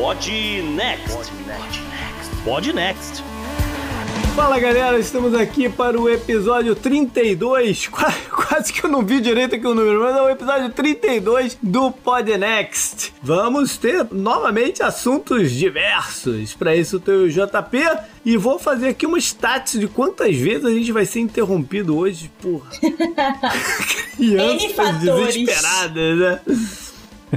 Pod Next. Pod Next. Fala galera, estamos aqui para o episódio 32. Quase, quase que eu não vi direito aqui o número, mas é o episódio 32 do Pod Next. Vamos ter novamente assuntos diversos. Para isso, eu tenho o JP e vou fazer aqui uma stats de quantas vezes a gente vai ser interrompido hoje por crianças desesperadas, né?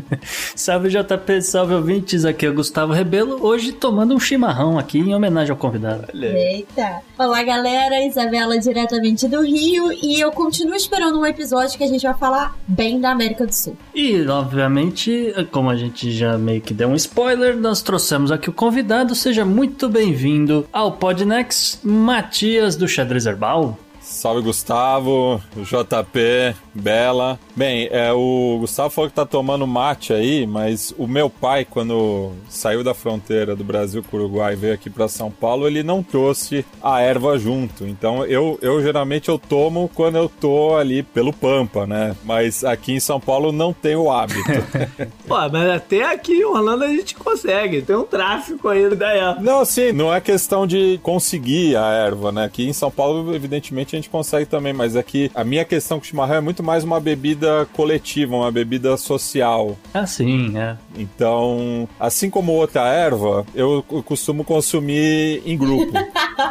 salve JP, salve ouvintes, aqui é o Gustavo Rebelo, hoje tomando um chimarrão aqui em homenagem ao convidado. Eita! Olá galera, Isabela diretamente do Rio e eu continuo esperando um episódio que a gente vai falar bem da América do Sul. E obviamente, como a gente já meio que deu um spoiler, nós trouxemos aqui o convidado, seja muito bem-vindo ao Podnext, Matias do Xadrez Herbal. Salve Gustavo, JP, Bela. Bem, é, o Gustavo falou que tá tomando mate aí, mas o meu pai, quando saiu da fronteira do Brasil com o Uruguai e veio aqui para São Paulo, ele não trouxe a erva junto. Então eu, eu geralmente eu tomo quando eu tô ali pelo Pampa, né? Mas aqui em São Paulo não tem o hábito. Pô, mas até aqui em Orlando a gente consegue, tem um tráfico aí daí. Não, sim, não é questão de conseguir a erva, né? Aqui em São Paulo, evidentemente, a gente consegue também, mas aqui a minha questão com o chimarrão é muito mais uma bebida coletiva, uma bebida social. Ah, sim, é. Então, assim como outra erva, eu costumo consumir em grupo.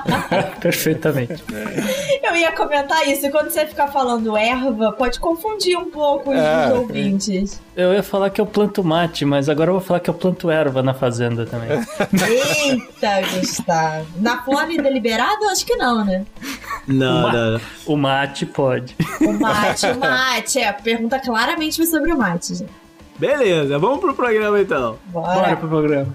Perfeitamente. É. Eu ia comentar isso, quando você ficar falando erva, pode confundir um pouco os é, ouvintes. Eu ia falar que eu planto mate, mas agora eu vou falar que eu planto erva na fazenda também. Eita, Gustavo. Na Flórida liberado? Acho que não, né? Não, o, não. o mate pode. O mate, o mate. É, pergunta claramente sobre o mate, gente. Beleza, vamos pro programa então. Bora, Bora pro programa.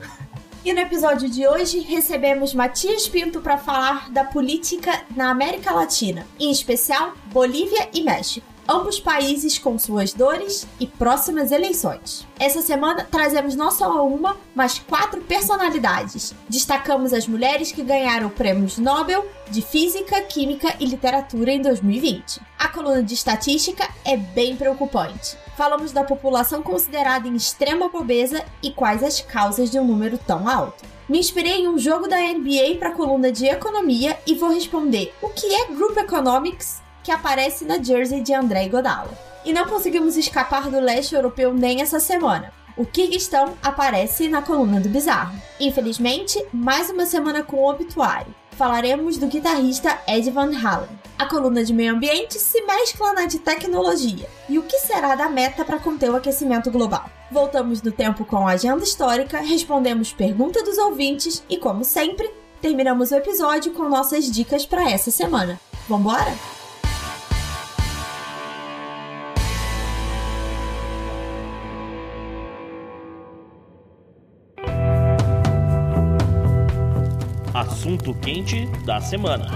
E no episódio de hoje recebemos Matias Pinto para falar da política na América Latina, em especial Bolívia e México ambos países com suas dores e próximas eleições. Essa semana trazemos não só uma, mas quatro personalidades. Destacamos as mulheres que ganharam prêmios Nobel de Física, Química e Literatura em 2020. A coluna de estatística é bem preocupante. Falamos da população considerada em extrema pobreza e quais as causas de um número tão alto. Me inspirei em um jogo da NBA para a coluna de economia e vou responder o que é Group Economics que aparece na jersey de André Godala. E não conseguimos escapar do leste europeu nem essa semana. O Kirguistão aparece na coluna do Bizarro. Infelizmente, mais uma semana com o obituário. Falaremos do guitarrista Ed Van Halen. A coluna de meio ambiente se mescla na de tecnologia. E o que será da meta para conter o aquecimento global? Voltamos no tempo com a agenda histórica, respondemos perguntas dos ouvintes e, como sempre, terminamos o episódio com nossas dicas para essa semana. Vambora? Assunto quente da semana.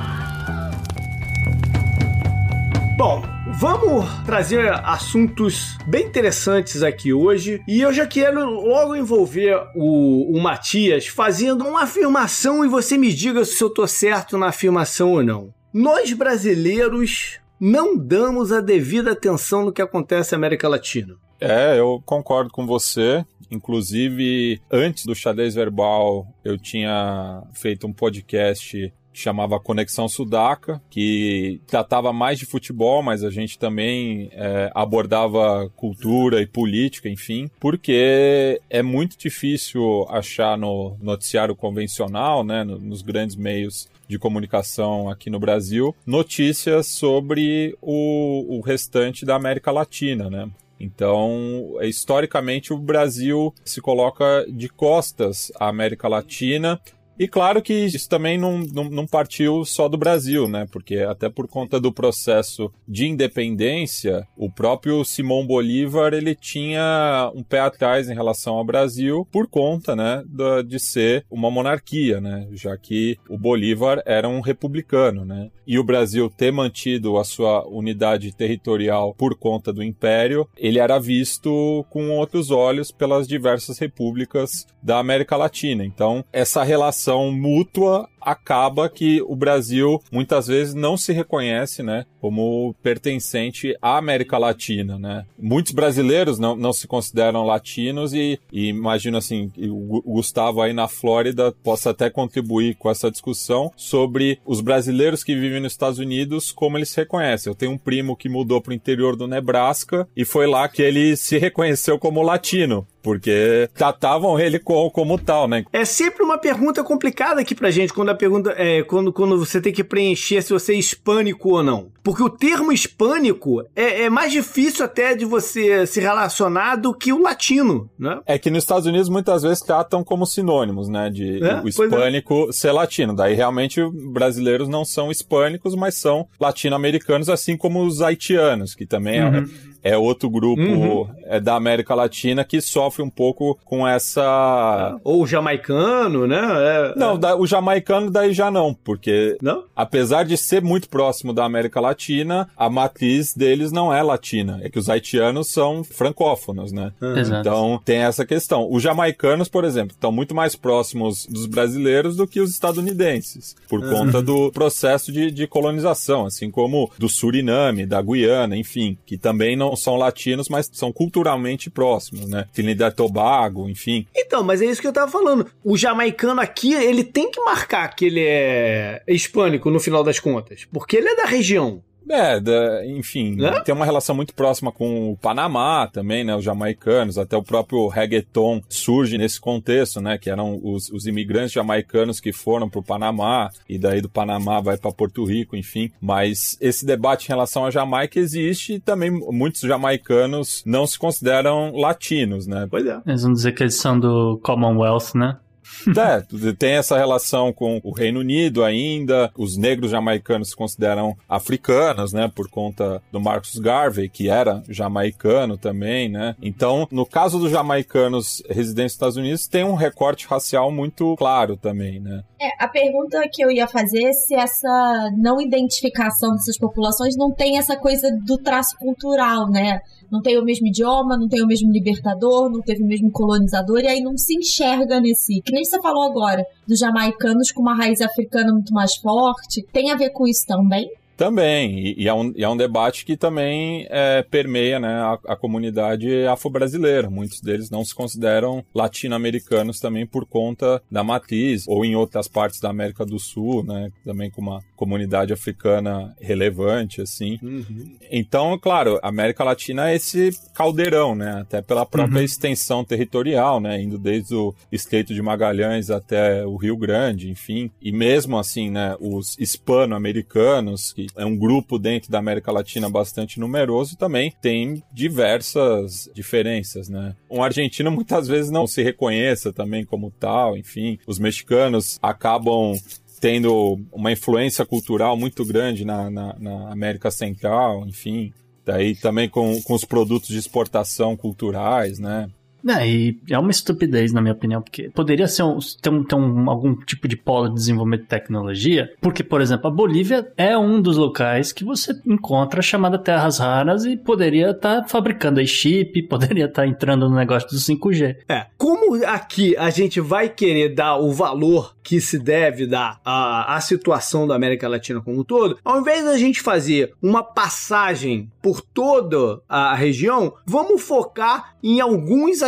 Bom, vamos trazer assuntos bem interessantes aqui hoje e eu já quero logo envolver o, o Matias fazendo uma afirmação e você me diga se eu tô certo na afirmação ou não. Nós brasileiros não damos a devida atenção no que acontece na América Latina. É, eu concordo com você. Inclusive, antes do xadrez verbal, eu tinha feito um podcast chamava Conexão Sudaca, que tratava mais de futebol, mas a gente também é, abordava cultura e política, enfim, porque é muito difícil achar no noticiário convencional, né, nos grandes meios de comunicação aqui no Brasil, notícias sobre o, o restante da América Latina, né? Então, historicamente, o Brasil se coloca de costas à América Latina E claro que isso também não, não, não partiu só do Brasil, né? Porque até por conta do processo de independência, o próprio Simão Bolívar ele tinha um pé atrás em relação ao Brasil por conta, né, de ser uma monarquia, né? Já que o Bolívar era um republicano, né? E o Brasil ter mantido a sua unidade territorial por conta do Império, ele era visto com outros olhos pelas diversas repúblicas da América Latina. Então, essa relação mútua acaba que o Brasil muitas vezes não se reconhece, né, como pertencente à América Latina, né. Muitos brasileiros não, não se consideram latinos e, e imagino assim, o Gustavo aí na Flórida possa até contribuir com essa discussão sobre os brasileiros que vivem nos Estados Unidos, como eles se reconhecem. Eu tenho um primo que mudou para o interior do Nebraska e foi lá que ele se reconheceu como latino porque tratavam ele como, como tal, né? É sempre uma pergunta complicada aqui pra gente, quando a pergunta é quando, quando você tem que preencher se você é hispânico ou não. Porque o termo hispânico é, é mais difícil até de você se relacionar do que o latino, né? É que nos Estados Unidos muitas vezes tratam como sinônimos, né? De é, o é. hispânico é. ser latino. Daí realmente brasileiros não são hispânicos, mas são latino-americanos, assim como os haitianos, que também é, uhum. é é outro grupo uhum. é da América Latina que sofre um pouco com essa. Ou o jamaicano, né? É, não, é. O jamaicano daí já não, porque não? apesar de ser muito próximo da América Latina, a matriz deles não é latina. É que os haitianos são francófonos, né? Uhum. Então tem essa questão. Os jamaicanos, por exemplo, estão muito mais próximos dos brasileiros do que os estadunidenses, por uhum. conta do processo de, de colonização, assim como do Suriname, da Guiana, enfim, que também não não são latinos, mas são culturalmente próximos, né? Trinidad e Tobago, enfim. Então, mas é isso que eu tava falando. O jamaicano aqui, ele tem que marcar que ele é hispânico no final das contas, porque ele é da região. É, da, enfim, né? tem uma relação muito próxima com o Panamá também, né? Os jamaicanos, até o próprio reggaeton surge nesse contexto, né? Que eram os, os imigrantes jamaicanos que foram para o Panamá, e daí do Panamá vai para Porto Rico, enfim. Mas esse debate em relação à Jamaica existe e também muitos jamaicanos não se consideram latinos, né? Pois é. Eles vão dizer que eles são do Commonwealth, né? É, tem essa relação com o Reino Unido ainda. Os negros jamaicanos se consideram africanos, né? Por conta do Marcus Garvey, que era jamaicano também, né? Então, no caso dos jamaicanos residentes nos Estados Unidos, tem um recorte racial muito claro também, né? É, a pergunta que eu ia fazer é se essa não identificação dessas populações não tem essa coisa do traço cultural, né? Não tem o mesmo idioma, não tem o mesmo libertador, não teve o mesmo colonizador, e aí não se enxerga nesse. Que nem você falou agora, dos jamaicanos com uma raiz africana muito mais forte. Tem a ver com isso também? Também, e, e, é, um, e é um debate que também é, permeia né, a, a comunidade afro-brasileira. Muitos deles não se consideram latino-americanos também por conta da matriz, ou em outras partes da América do Sul, né, também com uma comunidade africana relevante, assim. Uhum. Então, claro, a América Latina é esse caldeirão, né, até pela própria uhum. extensão territorial, né, indo desde o Estreito de Magalhães até o Rio Grande, enfim. E mesmo assim, né, os hispano-americanos, que é um grupo dentro da América Latina bastante numeroso, também tem diversas diferenças, né? Um argentino muitas vezes não se reconheça também como tal, enfim. Os mexicanos acabam tendo uma influência cultural muito grande na, na, na América Central, enfim. Daí também com, com os produtos de exportação culturais, né? É, e é uma estupidez, na minha opinião, porque poderia ser um, ter, um, ter um, algum tipo de polo de desenvolvimento de tecnologia, porque, por exemplo, a Bolívia é um dos locais que você encontra chamada terras raras e poderia estar tá fabricando aí chip, poderia estar tá entrando no negócio do 5G. É, como aqui a gente vai querer dar o valor que se deve dar à, à situação da América Latina como um todo, ao invés da gente fazer uma passagem por toda a região, vamos focar em alguns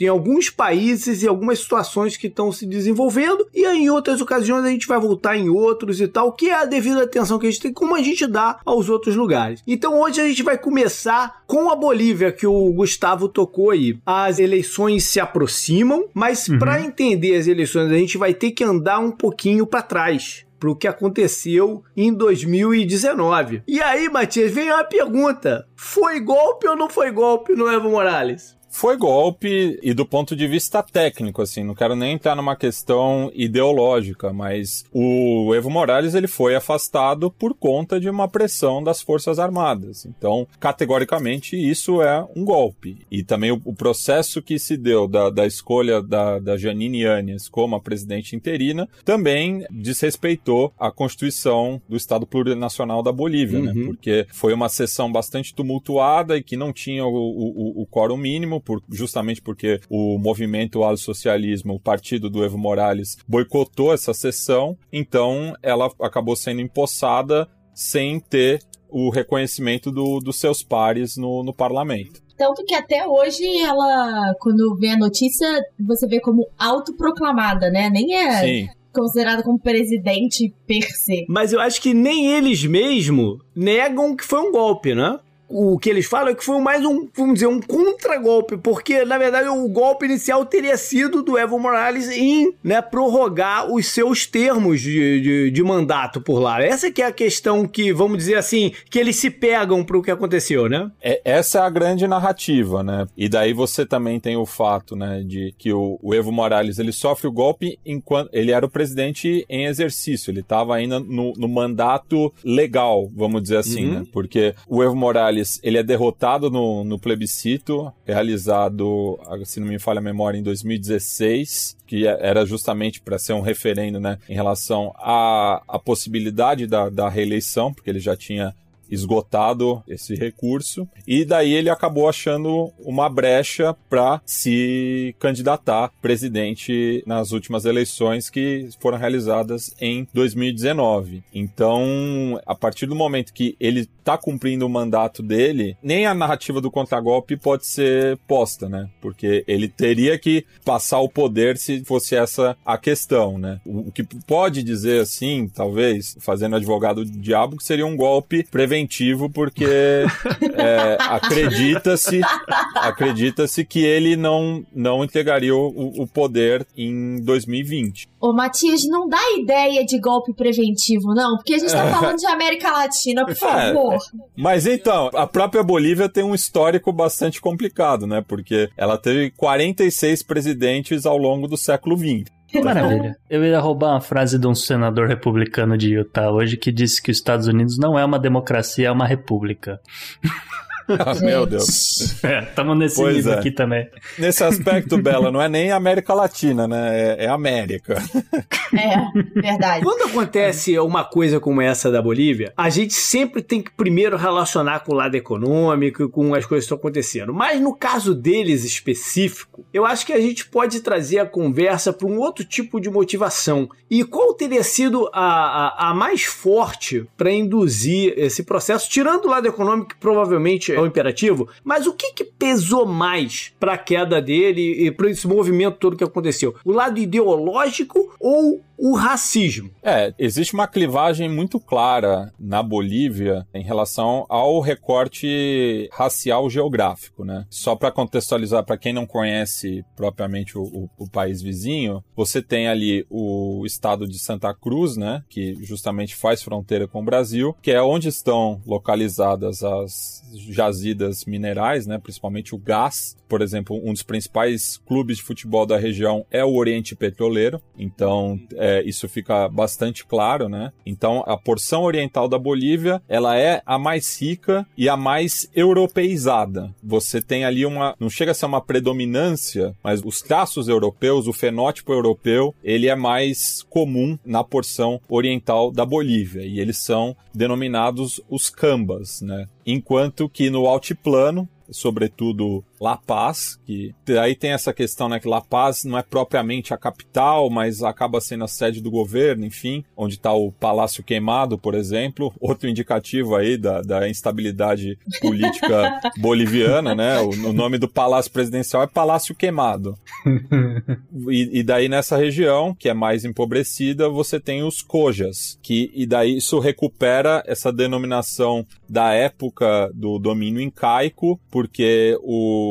em alguns países e algumas situações que estão se desenvolvendo, e aí, em outras ocasiões a gente vai voltar em outros e tal, que é a devida atenção que a gente tem, como a gente dá aos outros lugares. Então hoje a gente vai começar com a Bolívia, que o Gustavo tocou aí. As eleições se aproximam, mas uhum. para entender as eleições a gente vai ter que andar um pouquinho para trás para o que aconteceu em 2019. E aí, Matias, vem uma pergunta: foi golpe ou não foi golpe no Evo Morales? Foi golpe e do ponto de vista técnico, assim, não quero nem entrar numa questão ideológica, mas o Evo Morales ele foi afastado por conta de uma pressão das Forças Armadas. Então, categoricamente, isso é um golpe. E também o, o processo que se deu da, da escolha da, da Janine Yanes como a presidente interina também desrespeitou a Constituição do Estado Plurinacional da Bolívia, né? uhum. né? Porque foi uma sessão bastante tumultuada e que não tinha o, o, o quórum mínimo, por, justamente porque o movimento ao socialismo, o partido do Evo Morales, boicotou essa sessão, então ela acabou sendo empossada sem ter o reconhecimento do, dos seus pares no, no parlamento. Tanto que até hoje ela, quando vê a notícia, você vê como autoproclamada, né? Nem é Sim. considerada como presidente per se. Mas eu acho que nem eles mesmo negam que foi um golpe, né? O que eles falam é que foi mais um, vamos dizer, um contragolpe, porque na verdade o golpe inicial teria sido do Evo Morales em né, prorrogar os seus termos de, de, de, mandato por lá. Essa que é a questão que, vamos dizer assim, que eles se pegam para o que aconteceu, né? É, essa é a grande narrativa, né? E daí você também tem o fato, né, de que o, o Evo Morales ele sofre o golpe enquanto ele era o presidente em exercício, ele estava ainda no, no, mandato legal, vamos dizer assim, uhum. né? Porque o Evo Morales ele é derrotado no, no plebiscito, realizado, se não me falha a memória, em 2016, que é, era justamente para ser um referendo né, em relação à, à possibilidade da, da reeleição, porque ele já tinha esgotado esse recurso e daí ele acabou achando uma brecha para se candidatar presidente nas últimas eleições que foram realizadas em 2019. Então, a partir do momento que ele está cumprindo o mandato dele, nem a narrativa do contragolpe pode ser posta, né? Porque ele teria que passar o poder se fosse essa a questão, né? O que pode dizer assim, talvez, fazendo advogado do diabo, que seria um golpe preventivo porque é, acredita-se acredita-se que ele não, não entregaria o, o poder em 2020. Ô, Matias, não dá ideia de golpe preventivo, não, porque a gente tá falando de América Latina, por é, favor. Mas então, a própria Bolívia tem um histórico bastante complicado, né? Porque ela teve 46 presidentes ao longo do século XX. Maravilha. Eu ia roubar uma frase de um senador republicano de Utah hoje que disse que os Estados Unidos não é uma democracia, é uma república. Ah, meu Deus. É, estamos nesse pois nível é. aqui também. Nesse aspecto, Bela, não é nem América Latina, né? É, é América. É, verdade. Quando acontece uma coisa como essa da Bolívia, a gente sempre tem que primeiro relacionar com o lado econômico e com as coisas que estão acontecendo. Mas no caso deles específico, eu acho que a gente pode trazer a conversa para um outro tipo de motivação. E qual teria sido a, a, a mais forte para induzir esse processo, tirando o lado econômico, que provavelmente é o imperativo, mas o que, que pesou mais para a queda dele e para esse movimento todo que aconteceu? O lado ideológico ou o racismo. É, existe uma clivagem muito clara na Bolívia em relação ao recorte racial geográfico, né? Só para contextualizar para quem não conhece propriamente o, o, o, país vizinho, você tem ali o estado de Santa Cruz, né, que justamente faz fronteira com o Brasil, que é onde estão localizadas as jazidas minerais, né, principalmente o gás. Por exemplo, um dos principais clubes de futebol da região é o Oriente Petroleiro, então é, é, isso fica bastante claro, né? Então, a porção oriental da Bolívia, ela é a mais rica e a mais europeizada. Você tem ali uma, não chega a ser uma predominância, mas os traços europeus, o fenótipo europeu, ele é mais comum na porção oriental da Bolívia e eles são denominados os cambas, né? Enquanto que no altiplano, sobretudo La Paz, que aí tem essa questão, né, que La Paz não é propriamente a capital, mas acaba sendo a sede do governo, enfim, onde está o Palácio Queimado, por exemplo, outro indicativo aí da, da instabilidade política boliviana, né, o, o, nome do palácio presidencial é Palácio Queimado. e, e, daí nessa região, que é mais empobrecida, você tem os Cojas, que e daí isso recupera essa denominação da época do domínio incaico, porque o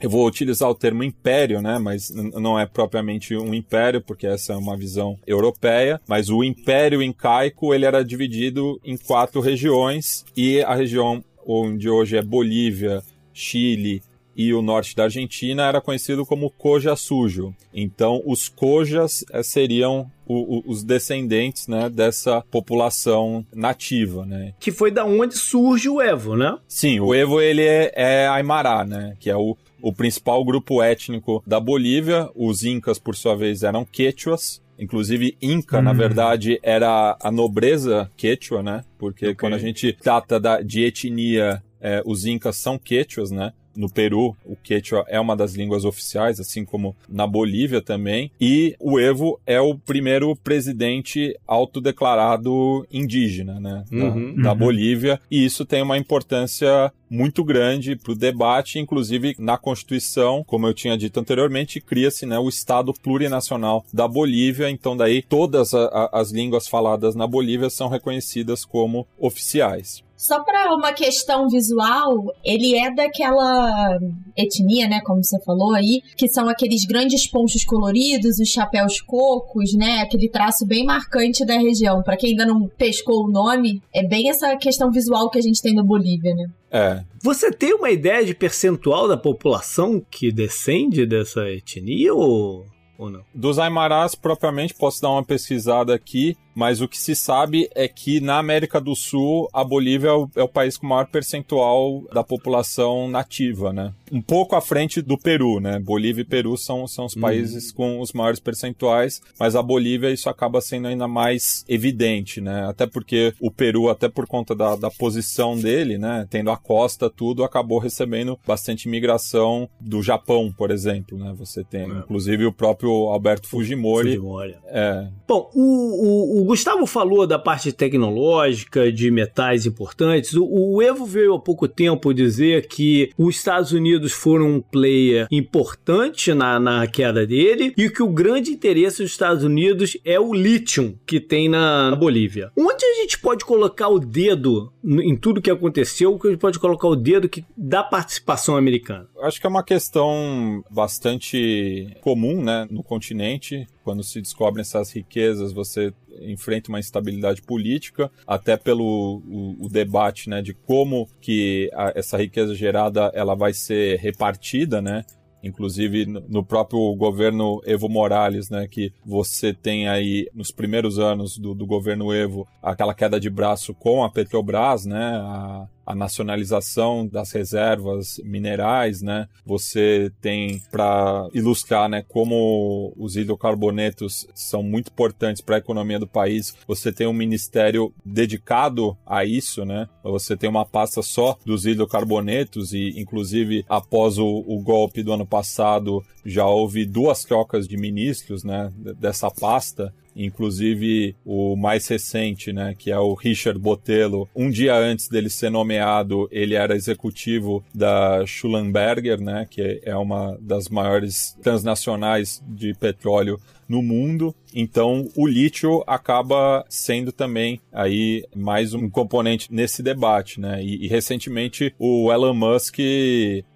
eu vou utilizar o termo império, né? Mas não é propriamente um império, porque essa é uma visão europeia. Mas o império incaico ele era dividido em quatro regiões e a região onde hoje é Bolívia, Chile, e o norte da Argentina era conhecido como Coja Sujo. Então, os Cojas eh, seriam o, o, os descendentes né, dessa população nativa, né? Que foi da onde surge o Evo, né? Sim, o Evo ele é, é Aymara, né? Que é o, o principal grupo étnico da Bolívia. Os incas, por sua vez, eram quechuas. Inclusive, Inca, hum. na verdade, era a nobreza quechua, né? Porque okay. quando a gente trata da, de etnia, é, os incas são quechuas, né? No Peru, o quechua é uma das línguas oficiais, assim como na Bolívia também. E o Evo é o primeiro presidente autodeclarado indígena, né? Uhum, da, da uhum. Bolívia. E isso tem uma importância muito grande para o debate, inclusive na Constituição, como eu tinha dito anteriormente, cria-se né, o Estado plurinacional da Bolívia, então daí todas a, a, as línguas faladas na Bolívia são reconhecidas como oficiais. Só para uma questão visual, ele é daquela etnia, né, como você falou aí, que são aqueles grandes ponchos coloridos, os chapéus cocos, né, aquele traço bem marcante da região. Para quem ainda não pescou o nome, é bem essa questão visual que a gente tem na Bolívia, né? É. Você tem uma ideia de percentual da população que descende dessa etnia ou, ou não? Dos Aimarás, propriamente, posso dar uma pesquisada aqui mas o que se sabe é que na América do Sul a Bolívia é o, é o, país com maior percentual da população nativa, né? Um pouco à frente do Peru, né? Bolívia e Peru são, são os uhum. países com os maiores percentuais, mas a Bolívia isso acaba sendo ainda mais evidente, né? Até porque o Peru, até por conta da, da posição dele, né? Tendo a costa, tudo, acabou recebendo bastante imigração do Japão, por exemplo, né? Você tem, é. inclusive, o próprio Alberto Fujimori. Fujimori. É. Bom, o, o Gustavo falou da parte tecnológica, de metais importantes. O, o, Evo veio há pouco tempo dizer que os Estados Unidos foram um player importante na, na queda dele e que o grande interesse dos Estados Unidos é o lítio que tem na, na Bolívia. Onde a gente pode colocar o dedo em tudo que aconteceu, que a gente pode colocar o dedo que, da participação americana? Acho que é uma questão bastante comum né, no continente. Quando se descobrem essas riquezas, você enfrenta uma instabilidade política, até pelo o, o debate né, de como que a, essa riqueza gerada ela vai ser repartida, né? inclusive no próprio governo Evo Morales, né, que você tem aí nos primeiros anos do, do governo Evo aquela queda de braço com a Petrobras, né, a, a nacionalização das reservas minerais, né? Você tem para ilustrar, né, como os hidrocarbonetos são muito importantes para a economia do país. Você tem um ministério dedicado a isso, né? Você tem uma pasta só dos hidrocarbonetos e, inclusive, após o, o golpe do ano passado, já houve duas trocas de ministros, né, dessa pasta inclusive o mais recente, né, que é o Richard Botelho, um dia antes dele ser nomeado, ele era executivo da Schulenberger, né, que é uma das maiores transnacionais de petróleo no mundo. Então, o lítio acaba sendo também aí mais um componente nesse debate, né? E, e recentemente o Elon Musk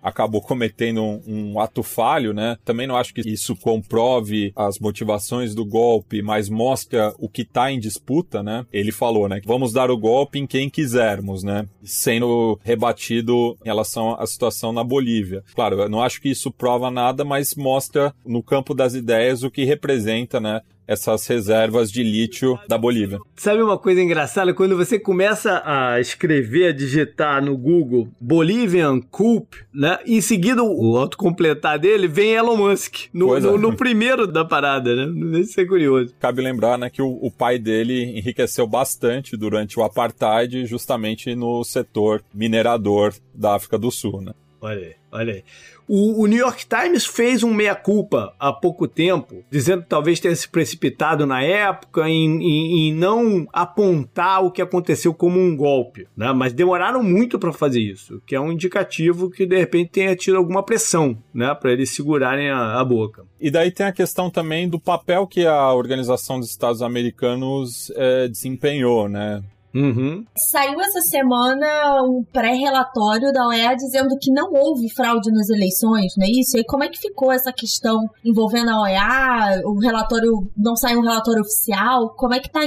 acabou cometendo um, um, ato falho, né? Também não acho que isso comprove as motivações do golpe, mas mostra o que está em disputa, né? Ele falou, né? Vamos dar o golpe em quem quisermos, né? Sendo rebatido em relação à situação na Bolívia. Claro, eu não acho que isso prova nada, mas mostra no campo das ideias o que representa, né? essas reservas de lítio da Bolívia. Sabe uma coisa engraçada? Quando você começa a escrever, a digitar no Google Bolivian Coup, né? Em seguida, o autocompletar dele vem Elon Musk. No, no, é. no, primeiro da parada, né? Se é curioso. Cabe lembrar, né, que o, o pai dele enriqueceu bastante durante o apartheid, justamente no setor minerador da África do Sul, né? Olha aí, olha aí. O, o, New York Times fez um meia-culpa há pouco tempo, dizendo que talvez tenha se precipitado na época em, em, em não apontar o que aconteceu como um golpe, né? Mas demoraram muito para fazer isso, que é um indicativo que de repente tenha tido alguma pressão, né? Para eles segurarem a, a boca. E daí tem a questão também do papel que a Organização dos Estados Americanos é, desempenhou, né? Uhum. Saiu essa semana um pré-relatório da OEA dizendo que não houve fraude nas eleições, não é isso? E como é que ficou essa questão envolvendo a OEA? O relatório não saiu um relatório oficial? Como é que tá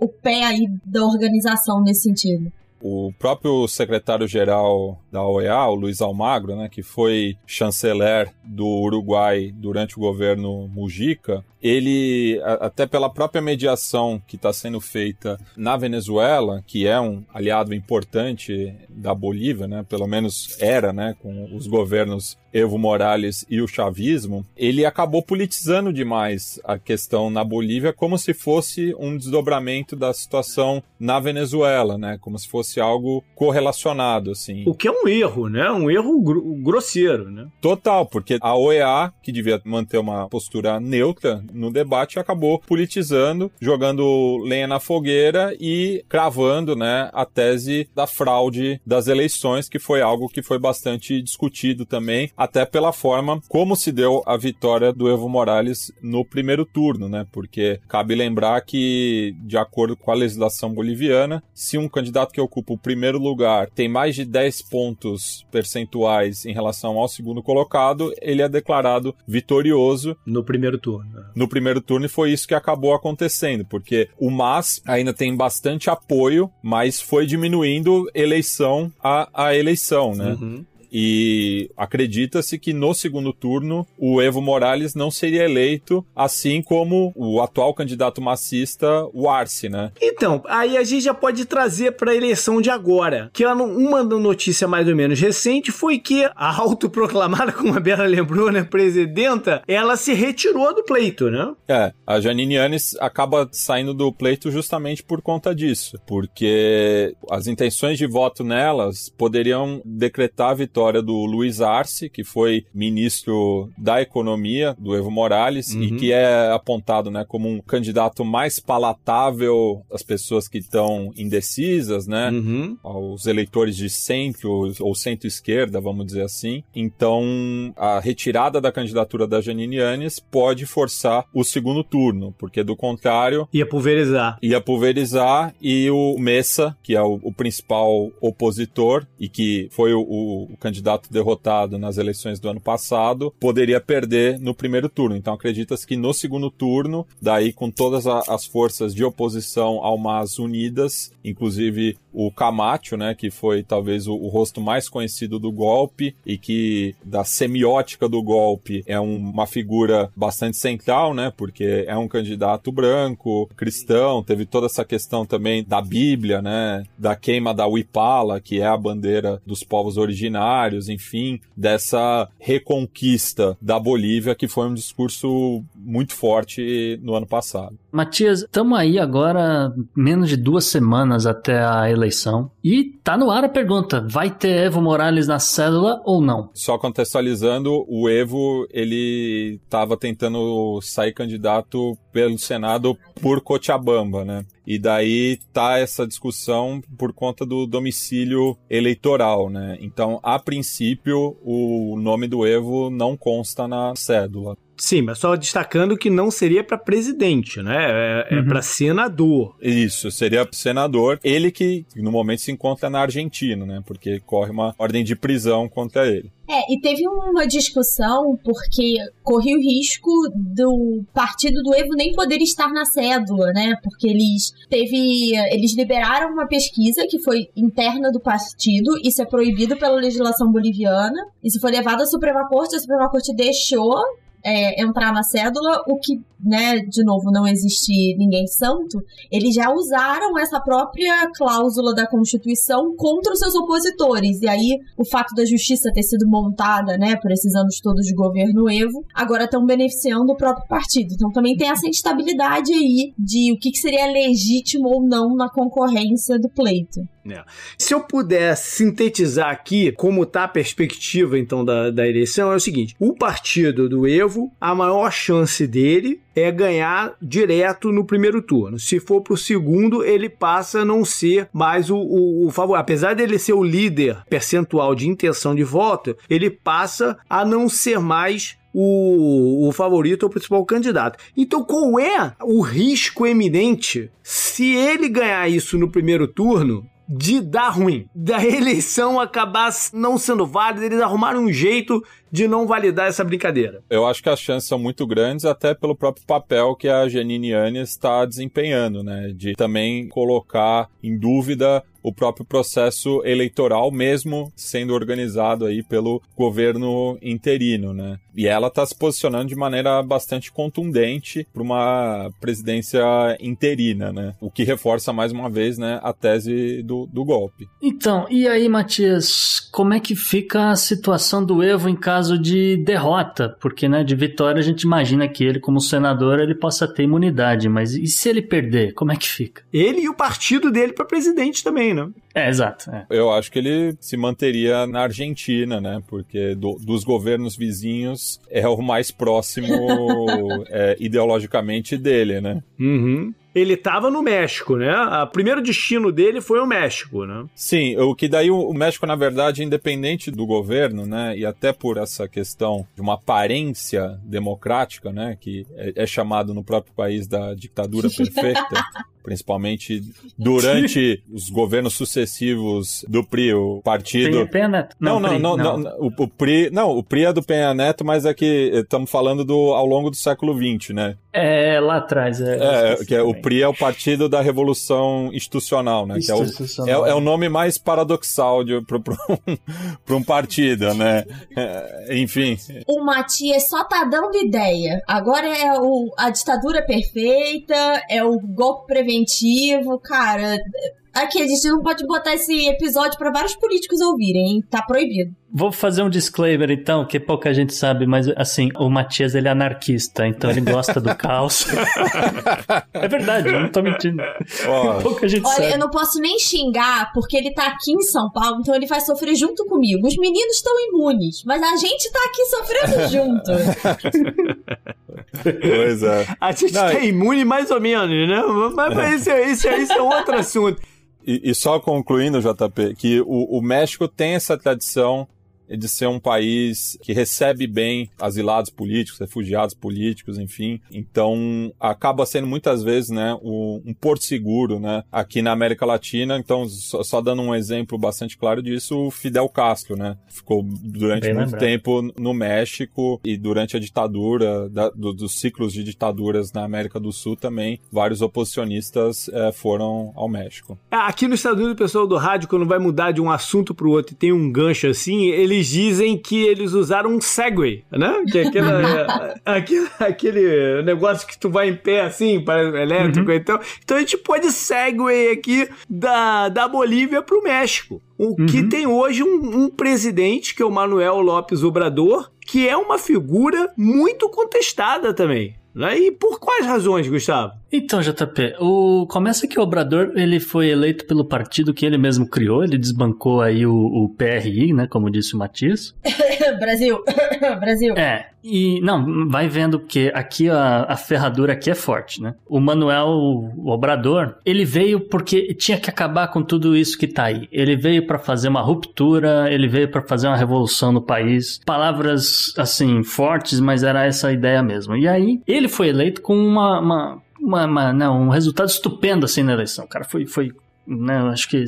o pé aí da organização nesse sentido? O próprio secretário-geral da OEA, o Luiz Almagro, né, que foi chanceler do Uruguai durante o governo Mujica, ele, até pela própria mediação que está sendo feita na Venezuela, que é um aliado importante da Bolívia, né, pelo menos era, né, com os governos Evo Morales e o chavismo, ele acabou politizando demais a questão na Bolívia como se fosse um desdobramento da situação na Venezuela, né? Como se fosse algo correlacionado, assim. O que é um erro, né? Um erro gr grosseiro, né? Total, porque a OEA, que devia manter uma postura neutra no debate, acabou politizando, jogando lenha na fogueira e cravando, né, a tese da fraude das eleições, que foi algo que foi bastante discutido também, até pela forma como se deu a vitória do Evo Morales no primeiro turno, né? Porque cabe lembrar que, de acordo com a legislação boliviana, se um candidato que ocupa o primeiro lugar tem mais de 10 pontos percentuais em relação ao segundo colocado, ele é declarado vitorioso no primeiro turno. No primeiro turno, e foi isso que acabou acontecendo, porque o MAS ainda tem bastante apoio, mas foi diminuindo eleição a, a eleição, né? Uhum e acredita-se que no segundo turno o Evo Morales não seria eleito, assim como o atual candidato massista, o Arce, né? Então, aí a gente já pode trazer para a eleição de agora, que uma notícia mais ou menos recente foi que a autoproclamada, como a Bela lembrou, né, presidenta, ela se retirou do pleito, né? É, a Janine Anis acaba saindo do pleito justamente por conta disso, porque as intenções de voto nelas poderiam decretar a vitória vitória do Luiz Arce, que foi ministro da Economia do Evo Morales uhum. e que é apontado né, como um candidato mais palatável às pessoas que estão indecisas, né? Uhum. Aos eleitores de centro ou centro-esquerda, vamos dizer assim. Então, a retirada da candidatura da Janine Yanes pode forçar o segundo turno, porque do contrário. Ia pulverizar. Ia pulverizar e o Messa, que é o, o principal opositor e que foi o, o, o candidato derrotado nas eleições do ano passado poderia perder no primeiro turno. Então acredita-se que no segundo turno, daí com todas as forças de oposição ao MAS unidas, inclusive o Camacho, né, que foi talvez o, o, rosto mais conhecido do golpe e que da semiótica do golpe é um, uma figura bastante central, né, porque é um candidato branco, cristão, teve toda essa questão também da Bíblia, né, da queima da Wipala, que é a bandeira dos povos originários, enfim, dessa reconquista da Bolívia que foi um discurso muito forte no ano passado. Matias, estamos aí agora menos de duas semanas até a eleição. E tá no ar a pergunta: vai ter Evo Morales na cédula ou não? Só contextualizando, o Evo ele estava tentando sair candidato pelo Senado por Cochabamba, né? E daí tá essa discussão por conta do domicílio eleitoral, né? Então, a princípio, o nome do Evo não consta na cédula. Sim, mas só destacando que não seria para presidente, né? É, é uhum. para senador. Isso, seria senador. Ele que no momento se encontra na Argentina, né? Porque corre uma ordem de prisão contra ele. É, e teve uma discussão porque corria o risco do partido do Evo nem poder estar na cédula, né? Porque eles teve, eles liberaram uma pesquisa que foi interna do partido, isso é proibido pela legislação boliviana. Isso foi levado à Suprema Corte, a Suprema Corte deixou é, entrar na cédula, o que, né, de novo, não existe ninguém santo, eles já usaram essa própria cláusula da Constituição contra os seus opositores. E aí, o fato da justiça ter sido montada, né, por esses anos todos de governo Evo, agora estão beneficiando o próprio partido. Então também tem essa instabilidade aí de o que, que seria legítimo ou não na concorrência do pleito. É. Se eu puder sintetizar aqui como está a perspectiva então da, da eleição, é o seguinte: o partido do Evo, a maior chance dele é ganhar direto no primeiro turno. Se for para o segundo, ele passa a não ser mais o, o, o favor. Apesar dele ser o líder percentual de intenção de voto, ele passa a não ser mais o, o favorito ou o principal candidato. Então, qual é o risco eminente se ele ganhar isso no primeiro turno? De dar ruim, da eleição acabar não sendo válida, eles arrumaram um jeito de não validar essa brincadeira. Eu acho que as chances são muito grandes, até pelo próprio papel que a Janine Yanes está desempenhando, né? De também colocar em dúvida o próprio processo eleitoral, mesmo sendo organizado aí pelo governo interino, né? E ela está se posicionando de maneira bastante contundente para uma presidência interina, né? O que reforça mais uma vez, né, a tese do, do golpe. Então, e aí, Matias, como é que fica a situação do Evo em caso de derrota? Porque, né, de vitória a gente imagina que ele, como senador, ele possa ter imunidade, mas e se ele perder, como é que fica? Ele e o partido dele para presidente também, né? É, exato. É. Eu acho que ele se manteria na Argentina, né? Porque do, dos governos vizinhos é o mais próximo é, ideologicamente dele, né? Uhum ele estava no México, né? O primeiro destino dele foi o México, né? Sim, o que daí o México, na verdade, independente do governo, né? E até por essa questão de uma aparência democrática, né? Que é, é chamado no próprio país da ditadura perfeita. Principalmente durante os governos sucessivos do PRI, o partido. Penha Neto. Não, não, não, não, não, o, o, PRI, não, o PRI é do Penha Neto, mas é que estamos falando do ao longo do século XX, né? É, lá atrás. É, é que é, o PRI é o Partido da Revolução Institucional, né? Institucional. Que é, o, é, é o nome mais paradoxal para um, um partido, né? É, enfim. O Matias só tá dando ideia. Agora é o, a ditadura perfeita, é o golpe preventivo, cara. Aqui, a gente não pode botar esse episódio para vários políticos ouvirem, hein? Tá proibido. Vou fazer um disclaimer então, que pouca gente sabe, mas assim, o Matias ele é anarquista, então ele gosta do caos. é verdade, eu não tô mentindo. Oh. Pouca gente Olha, sabe. eu não posso nem xingar, porque ele tá aqui em São Paulo, então ele vai sofrer junto comigo. Os meninos estão imunes, mas a gente tá aqui sofrendo junto. pois é. A gente não, tá imune mais ou menos, né? Mas, mas esse, esse, esse é outro assunto. E, e, só concluindo, JP, que o, o México tem essa tradição de ser um país que recebe bem asilados políticos, refugiados políticos, enfim. Então, acaba sendo muitas vezes, né, um, porto seguro, né, aqui na América Latina. Então, só, só, dando um exemplo bastante claro disso, o Fidel Castro, né, ficou durante bem muito lembrado. tempo no México e durante a ditadura, da, do, dos ciclos de ditaduras na América do Sul também, vários oposicionistas é, foram ao México. Aqui nos Estados Unidos, o pessoal do rádio, quando vai mudar de um assunto para o outro e tem um gancho assim, eles eles dizem que eles usaram um Segway, né? Que é aquela, aquele, aquele negócio que tu vai em pé assim, para elétrico uhum. então. Então a gente pode Segway aqui da, da Bolívia pro México. O uhum. que tem hoje um, um presidente, que é o Manuel Lopes Obrador, que é uma figura muito contestada também. Né? E por quais razões, Gustavo? Então, JP, o... começa que o Obrador ele foi eleito pelo partido que ele mesmo criou, ele desbancou aí o, o PRI, né, como disse o Matias. Brasil, Brasil. É, e não, vai vendo que aqui a, a ferradura aqui é forte, né? O Manuel o Obrador, ele veio porque tinha que acabar com tudo isso que tá aí. Ele veio para fazer uma ruptura, ele veio para fazer uma revolução no país. Palavras assim fortes, mas era essa a ideia mesmo. E aí ele foi eleito com uma, uma uma, uma, não, um resultado estupendo assim na eleição. cara foi, foi né, acho que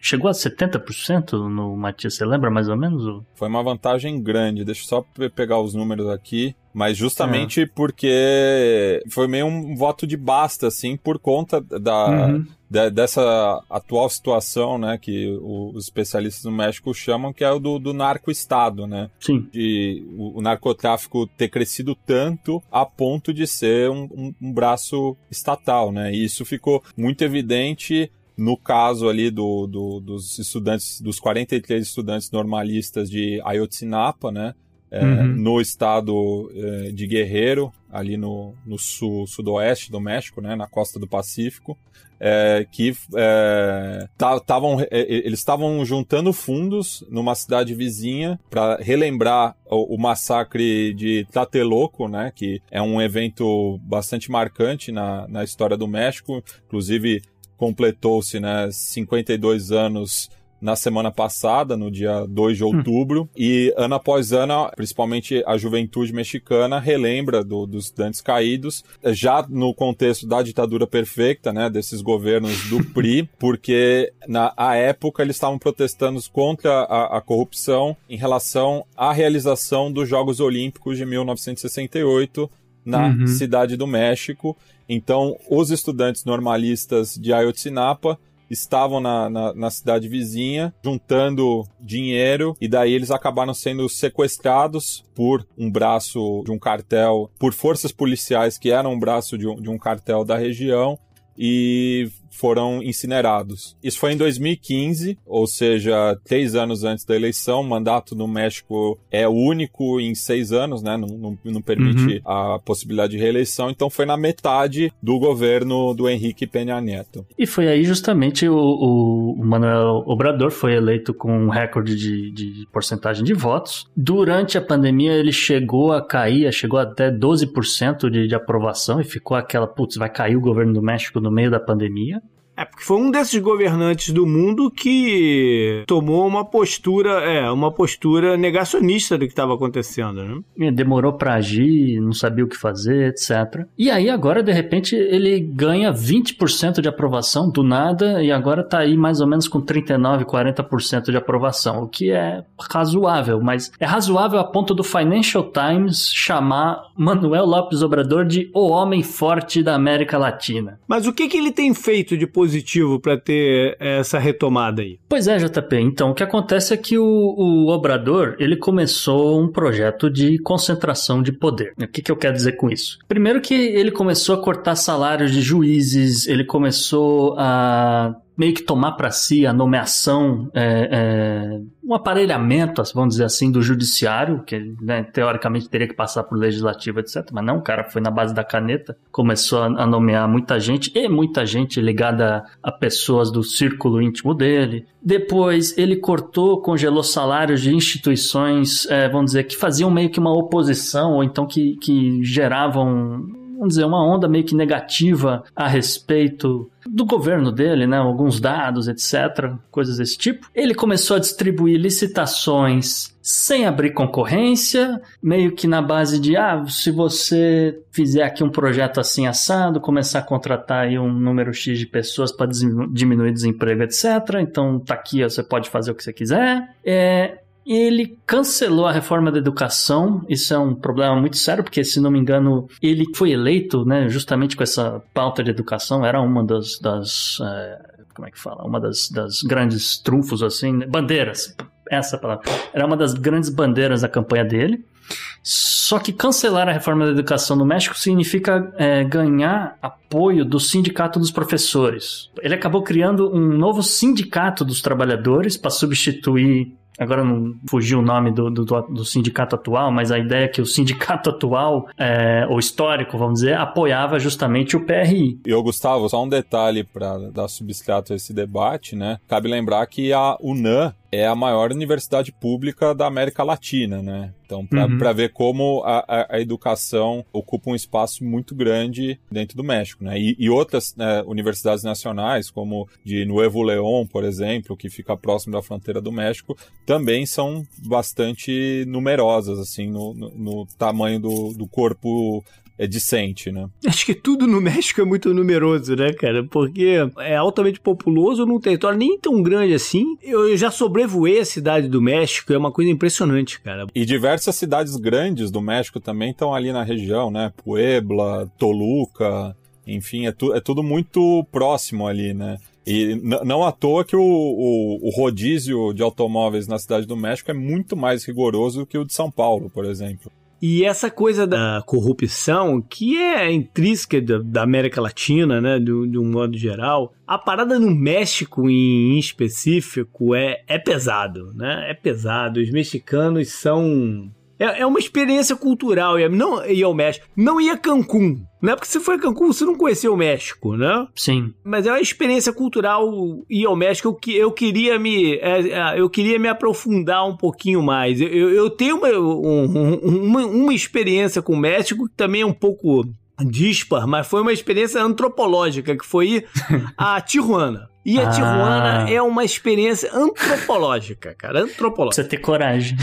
chegou a 70% no Matias, você lembra mais ou menos? Foi uma vantagem grande, deixa eu só pegar os números aqui. Mas justamente é. porque foi meio um voto de basta, assim, por conta da, uhum. de, dessa atual situação, né, que os especialistas no México chamam, que é o do, do narco-estado, né? Sim. De o, o, narcotráfico ter crescido tanto a ponto de ser um, um, um braço estatal, né? E isso ficou muito evidente no caso ali do, do, dos estudantes, dos 43 estudantes normalistas de Ayotzinapa, né? É, uhum. no estado é, de Guerreiro, ali no, no sul, sudoeste do México, né, na costa do Pacífico, é, que estavam é, eles estavam juntando fundos numa cidade vizinha para relembrar o, o, massacre de Tlatelolco, né, que é um evento bastante marcante na, na história do México, inclusive completou-se né, 52 anos na semana passada, no dia 2 de hum. outubro, hum. e ano após ano, principalmente a juventude mexicana relembra do, dos estudantes caídos, já no contexto da ditadura perfeita, né, desses governos do PRI, porque na a época eles estavam protestando contra a, a corrupção em relação à realização dos Jogos Olímpicos de 1968 na uhum. cidade do México. Então, os estudantes normalistas de Ayotzinapa estavam na, na, na, cidade vizinha juntando dinheiro e daí eles acabaram sendo sequestrados por um braço de um cartel, por forças policiais que eram um braço de um, de um cartel da região e foram incinerados. Isso foi em 2015, ou seja, três anos antes da eleição. O mandato no México é único em seis anos, né? Não, não, não permite uhum. a possibilidade de reeleição. Então foi na metade do governo do Henrique Peña Nieto. E foi aí justamente o, o Manuel Obrador foi eleito com um recorde de, de porcentagem de votos. Durante a pandemia ele chegou a cair, chegou até 12% de, de aprovação e ficou aquela, putz, vai cair o governo do México no meio da pandemia. É, porque foi um desses governantes do mundo que tomou uma postura, é, uma postura negacionista do que estava acontecendo, né? Demorou para agir, não sabia o que fazer, etc. E aí agora, de repente, ele ganha 20% de aprovação do nada e agora tá aí mais ou menos com 39, 40% de aprovação, o que é razoável, mas é razoável a ponto do Financial Times chamar Manuel Lopes Obrador de o homem forte da América Latina. Mas o que que ele tem feito de positivo positivo para ter essa retomada aí? Pois é, JP. Então, o que acontece é que o, o Obrador ele começou um projeto de concentração de poder. O que, que eu quero dizer com isso? Primeiro que ele começou a cortar salários de juízes, ele começou a meio que tomar para si a nomeação, é, é, um aparelhamento, vamos dizer assim, do judiciário, que né, teoricamente teria que passar por legislativo, etc. Mas não, o cara foi na base da caneta, começou a, nomear muita gente, e muita gente ligada a, a pessoas do círculo íntimo dele. Depois ele cortou, congelou salários de instituições, é, vamos dizer, que faziam meio que uma oposição, ou então que, que geravam vamos dizer, uma onda meio que negativa a respeito do governo dele, né? Alguns dados, etc., coisas desse tipo. Ele começou a distribuir licitações sem abrir concorrência, meio que na base de, ah, se você fizer aqui um projeto assim assado, começar a contratar aí um número X de pessoas para diminuir desemprego, etc. Então tá aqui, você pode fazer o que você quiser. É, ele cancelou a reforma da educação. Isso é um problema muito sério, porque, se não me engano, ele foi eleito né, justamente com essa pauta de educação. Era uma das. das é, como é que fala? Uma das, das grandes trunfos, assim, né, bandeiras. Essa palavra. Era uma das grandes bandeiras da campanha dele. Só que cancelar a reforma da educação no México significa é, ganhar apoio do sindicato dos professores. Ele acabou criando um novo sindicato dos trabalhadores para substituir Agora não fugiu o nome do, do, do, sindicato atual, mas a ideia é que o sindicato atual, é, ou histórico, vamos dizer, apoiava justamente o PRI. E, Gustavo, só um detalhe para dar substrato a esse debate, né? Cabe lembrar que a UNAM é a maior universidade pública da América Latina, né? Então, para uhum. ver como a, a, educação ocupa um espaço muito grande dentro do México, né? E, e outras né, universidades nacionais, como de Nuevo León, por exemplo, que fica próximo da fronteira do México, também são bastante numerosas, assim, no, no, no tamanho do, do corpo é decente, né? Acho que tudo no México é muito numeroso, né, cara? Porque é altamente populoso num território nem tão grande assim. Eu já sobrevoei a cidade do México, é uma coisa impressionante, cara. E diversas cidades grandes do México também estão ali na região, né? Puebla, Toluca, enfim, é, tu, é tudo muito próximo ali, né? E não à toa que o, o, o, rodízio de automóveis na cidade do México é muito mais rigoroso do que o de São Paulo, por exemplo. E essa coisa da corrupção, que é intrínseca da, América Latina, né, de, de, um modo geral, a parada no México em específico é, é pesado, né? É pesado. Os mexicanos são é, é uma experiência cultural. E não ir ao México. Não ia a Cancún. Não é porque você foi a Cancún, você não conheceu o México, né? Sim. Mas é uma experiência cultural ir ao México que eu queria me, é, é, eu queria me aprofundar um pouquinho mais. Eu, eu tenho uma, um, uma, uma experiência com o México que também é um pouco dispar, mas foi uma experiência antropológica, que foi ir a Tijuana. E a ah. Tijuana é uma experiência antropológica, cara, antropológica. Você ter coragem.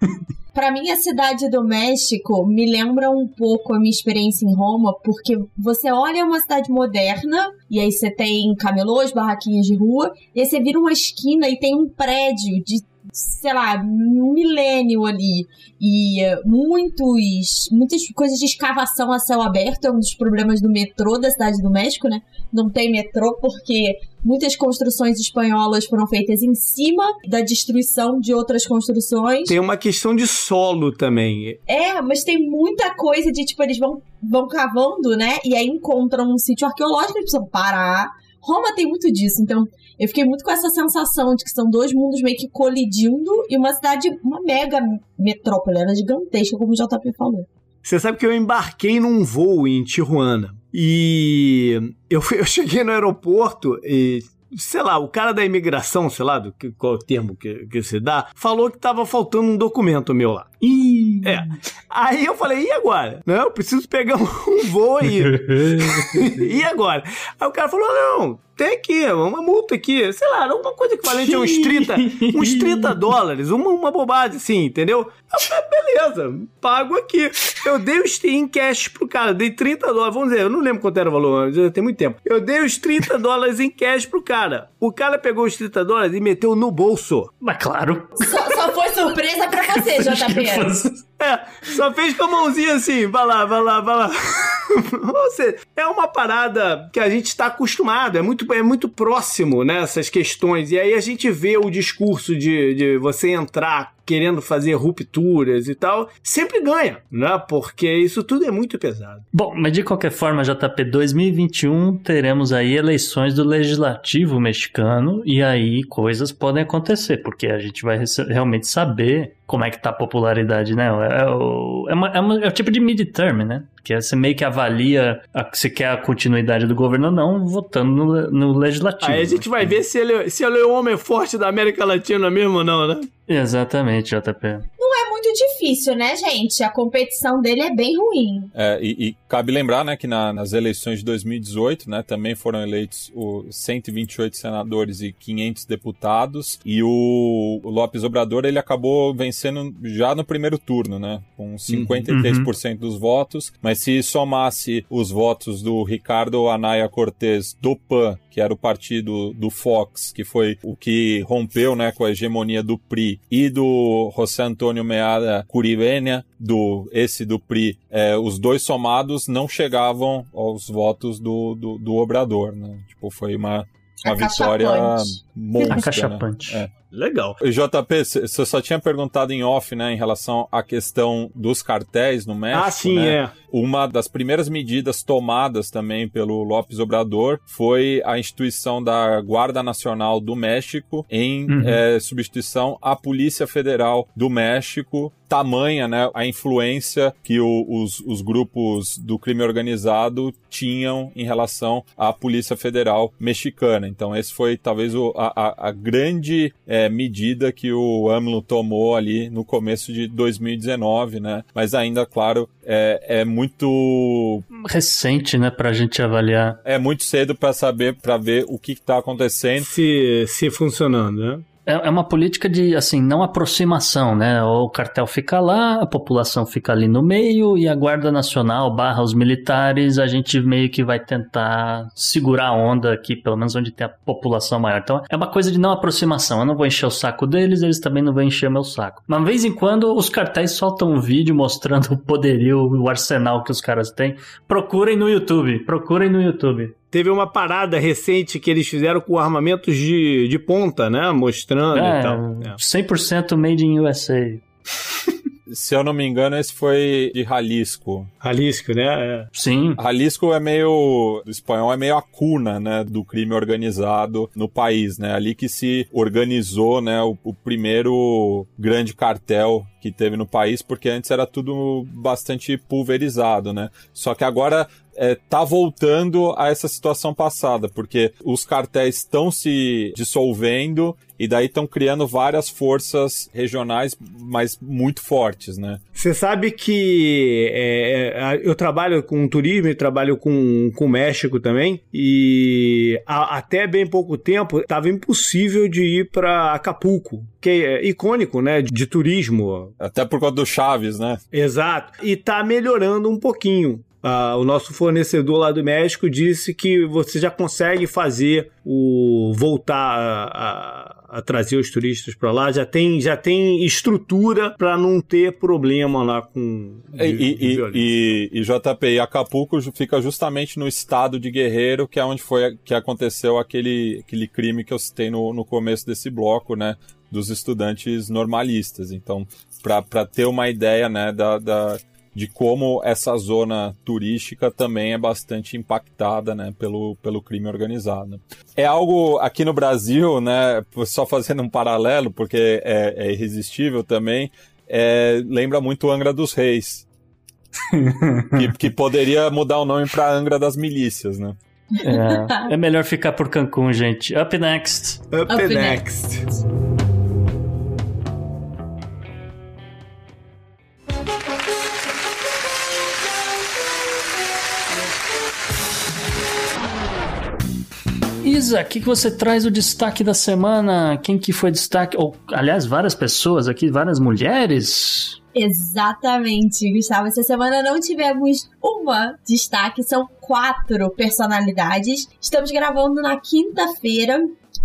Para mim, a cidade do México me lembra um pouco a minha experiência em Roma, porque você olha uma cidade moderna, e aí você tem camelôs, barraquinhas de rua, e aí você vira uma esquina e tem um prédio de sei lá, um milênio ali. E uh, muitos, muitas coisas de escavação a céu aberto é um dos problemas do metrô da cidade do México, né? Não tem metrô porque muitas construções espanholas foram feitas em cima da destruição de outras construções. Tem uma questão de solo também. É, mas tem muita coisa de tipo, eles vão, vão cavando, né? E aí encontram um sítio arqueológico, eles precisam parar. Roma tem muito disso, então eu fiquei muito com essa sensação de que são dois mundos meio que colidindo e uma cidade, uma mega metrópole, era gigantesca, como o JP falou. Você sabe que eu embarquei num voo em Tijuana e eu, fui, eu cheguei no aeroporto e sei lá, o cara da imigração, sei lá, do, qual é o termo que, que se dá, falou que tava faltando um documento meu lá. Ih. É. Aí eu falei, e agora? Não, eu preciso pegar um voo aí. e agora? Aí o cara falou, não, tem aqui, uma multa aqui, sei lá, uma coisa equivalente a uns 30, uns 30 dólares, uma, uma bobagem assim, entendeu? Eu falei, beleza, pago aqui. Eu dei os em cash pro cara, dei 30 dólares, vamos dizer, eu não lembro quanto era o valor, já tem muito tempo. Eu dei os 30 dólares em cash pro cara. O cara pegou os 30 dólares e meteu no bolso. Mas claro. Só, só foi surpresa pra você, JP. yes. É, só fez com a mãozinha assim, vai lá, vai lá, vai lá. Ou seja, é uma parada que a gente está acostumado, é muito, é muito próximo, né, essas questões. E aí a gente vê o discurso de, de você entrar querendo fazer rupturas e tal, sempre ganha, né? Porque isso tudo é muito pesado. Bom, mas de qualquer forma, JP, 2021 teremos aí eleições do legislativo mexicano e aí coisas podem acontecer, porque a gente vai realmente saber como é que tá a popularidade, né? É, o, é, uma, é, uma, é o tipo de midterm, né? Que você meio que avalia a, se quer a continuidade do governo ou não, votando no, no legislativo. Aí a gente vai ver se ele, se ele é o homem forte da América Latina mesmo ou não, né? Exatamente, JP. Muito difícil, né, gente? A competição dele é bem ruim. É, e, e cabe lembrar, né, que na, nas eleições de 2018, né, também foram eleitos o 128 senadores e 500 deputados, e o, o Lopes Obrador, ele acabou vencendo já no primeiro turno, né, com 53% uhum. dos votos, mas se somasse os votos do Ricardo Anaya Cortez do PAN que era o partido do Fox, que foi o que rompeu né, com a hegemonia do PRI, e do José Antônio Meada Curivênia, do esse do PRI, é, os dois somados não chegavam aos votos do, do, do Obrador. Né? Tipo, foi uma, uma vitória monstra. Acachapante. Né? É. Legal. JP, você só tinha perguntado em off, né, em relação à questão dos cartéis no México. Ah, sim, né? é. Uma das primeiras medidas tomadas também pelo López Obrador foi a instituição da Guarda Nacional do México em uhum. é, substituição à Polícia Federal do México. Tamanha né, a influência que o, os, os grupos do crime organizado tinham em relação à Polícia Federal mexicana. Então, esse foi talvez o, a, a, grande é, medida que o AMLO tomou ali no começo de 2019, né? Mas ainda, claro, é, é muito recente, né, pra gente avaliar. É muito cedo para saber, para ver o que, que tá acontecendo. Se, se funcionando, né? É, é uma política de, assim, não aproximação, né? O cartel fica lá, a população fica ali no meio e a Guarda Nacional barra os militares, a gente meio que vai tentar segurar a onda aqui, pelo menos onde tem a população maior. Então é uma coisa de não aproximação. Eu não vou encher o saco deles, eles também não vão encher meu saco. Mas de vez em quando os cartéis soltam um vídeo mostrando o poderio, o arsenal que os caras têm. Procurem no YouTube, procurem no YouTube. Teve uma parada recente que eles fizeram com armamentos de, de ponta, né? Mostrando é, e tal. É. 100% made in USA. Se eu não me engano, esse foi de Jalisco. Jalisco, né? É. Sim. Jalisco é meio. Do espanhol é meio a cuna, né? Do crime organizado no país, né? Ali que se organizou, né? O, o primeiro grande cartel que teve no país, porque antes era tudo bastante pulverizado, né? Só que agora é, tá voltando a essa situação passada, porque os cartéis estão se dissolvendo e daí estão criando várias forças regionais, mas muito fortes, né? Você sabe que é, é eu trabalho com turismo e trabalho com, com México também, e a, até bem pouco tempo estava impossível de ir para Acapulco, que é icônico, né, de turismo. Até por conta do Chaves, né? Exato. E tá melhorando um pouquinho. Uh, o nosso fornecedor lá do México disse que você já consegue fazer o voltar a, a, a trazer os turistas para lá, já tem, já tem estrutura para não ter problema lá com. De, e, e, e, e, JP, Acapulco fica justamente no estado de Guerreiro, que é onde foi que aconteceu aquele, aquele crime que eu citei no, no começo desse bloco, né? Dos estudantes normalistas. Então, para ter uma ideia né, da, da, de como essa zona turística também é bastante impactada né, pelo, pelo crime organizado. É algo aqui no Brasil, né, só fazendo um paralelo, porque é, é irresistível também, é, lembra muito Angra dos Reis. que, que, poderia mudar o nome para Angra das Milícias, né? É, é melhor ficar por Cancún, gente. Up next. Up, Up next. next. Isa, o que, que você traz o destaque da semana? Quem que foi destaque? Ou, aliás, várias pessoas aqui, várias mulheres. Exatamente, Gustavo. Essa semana não tivemos uma destaque, são quatro personalidades. Estamos gravando na quinta-feira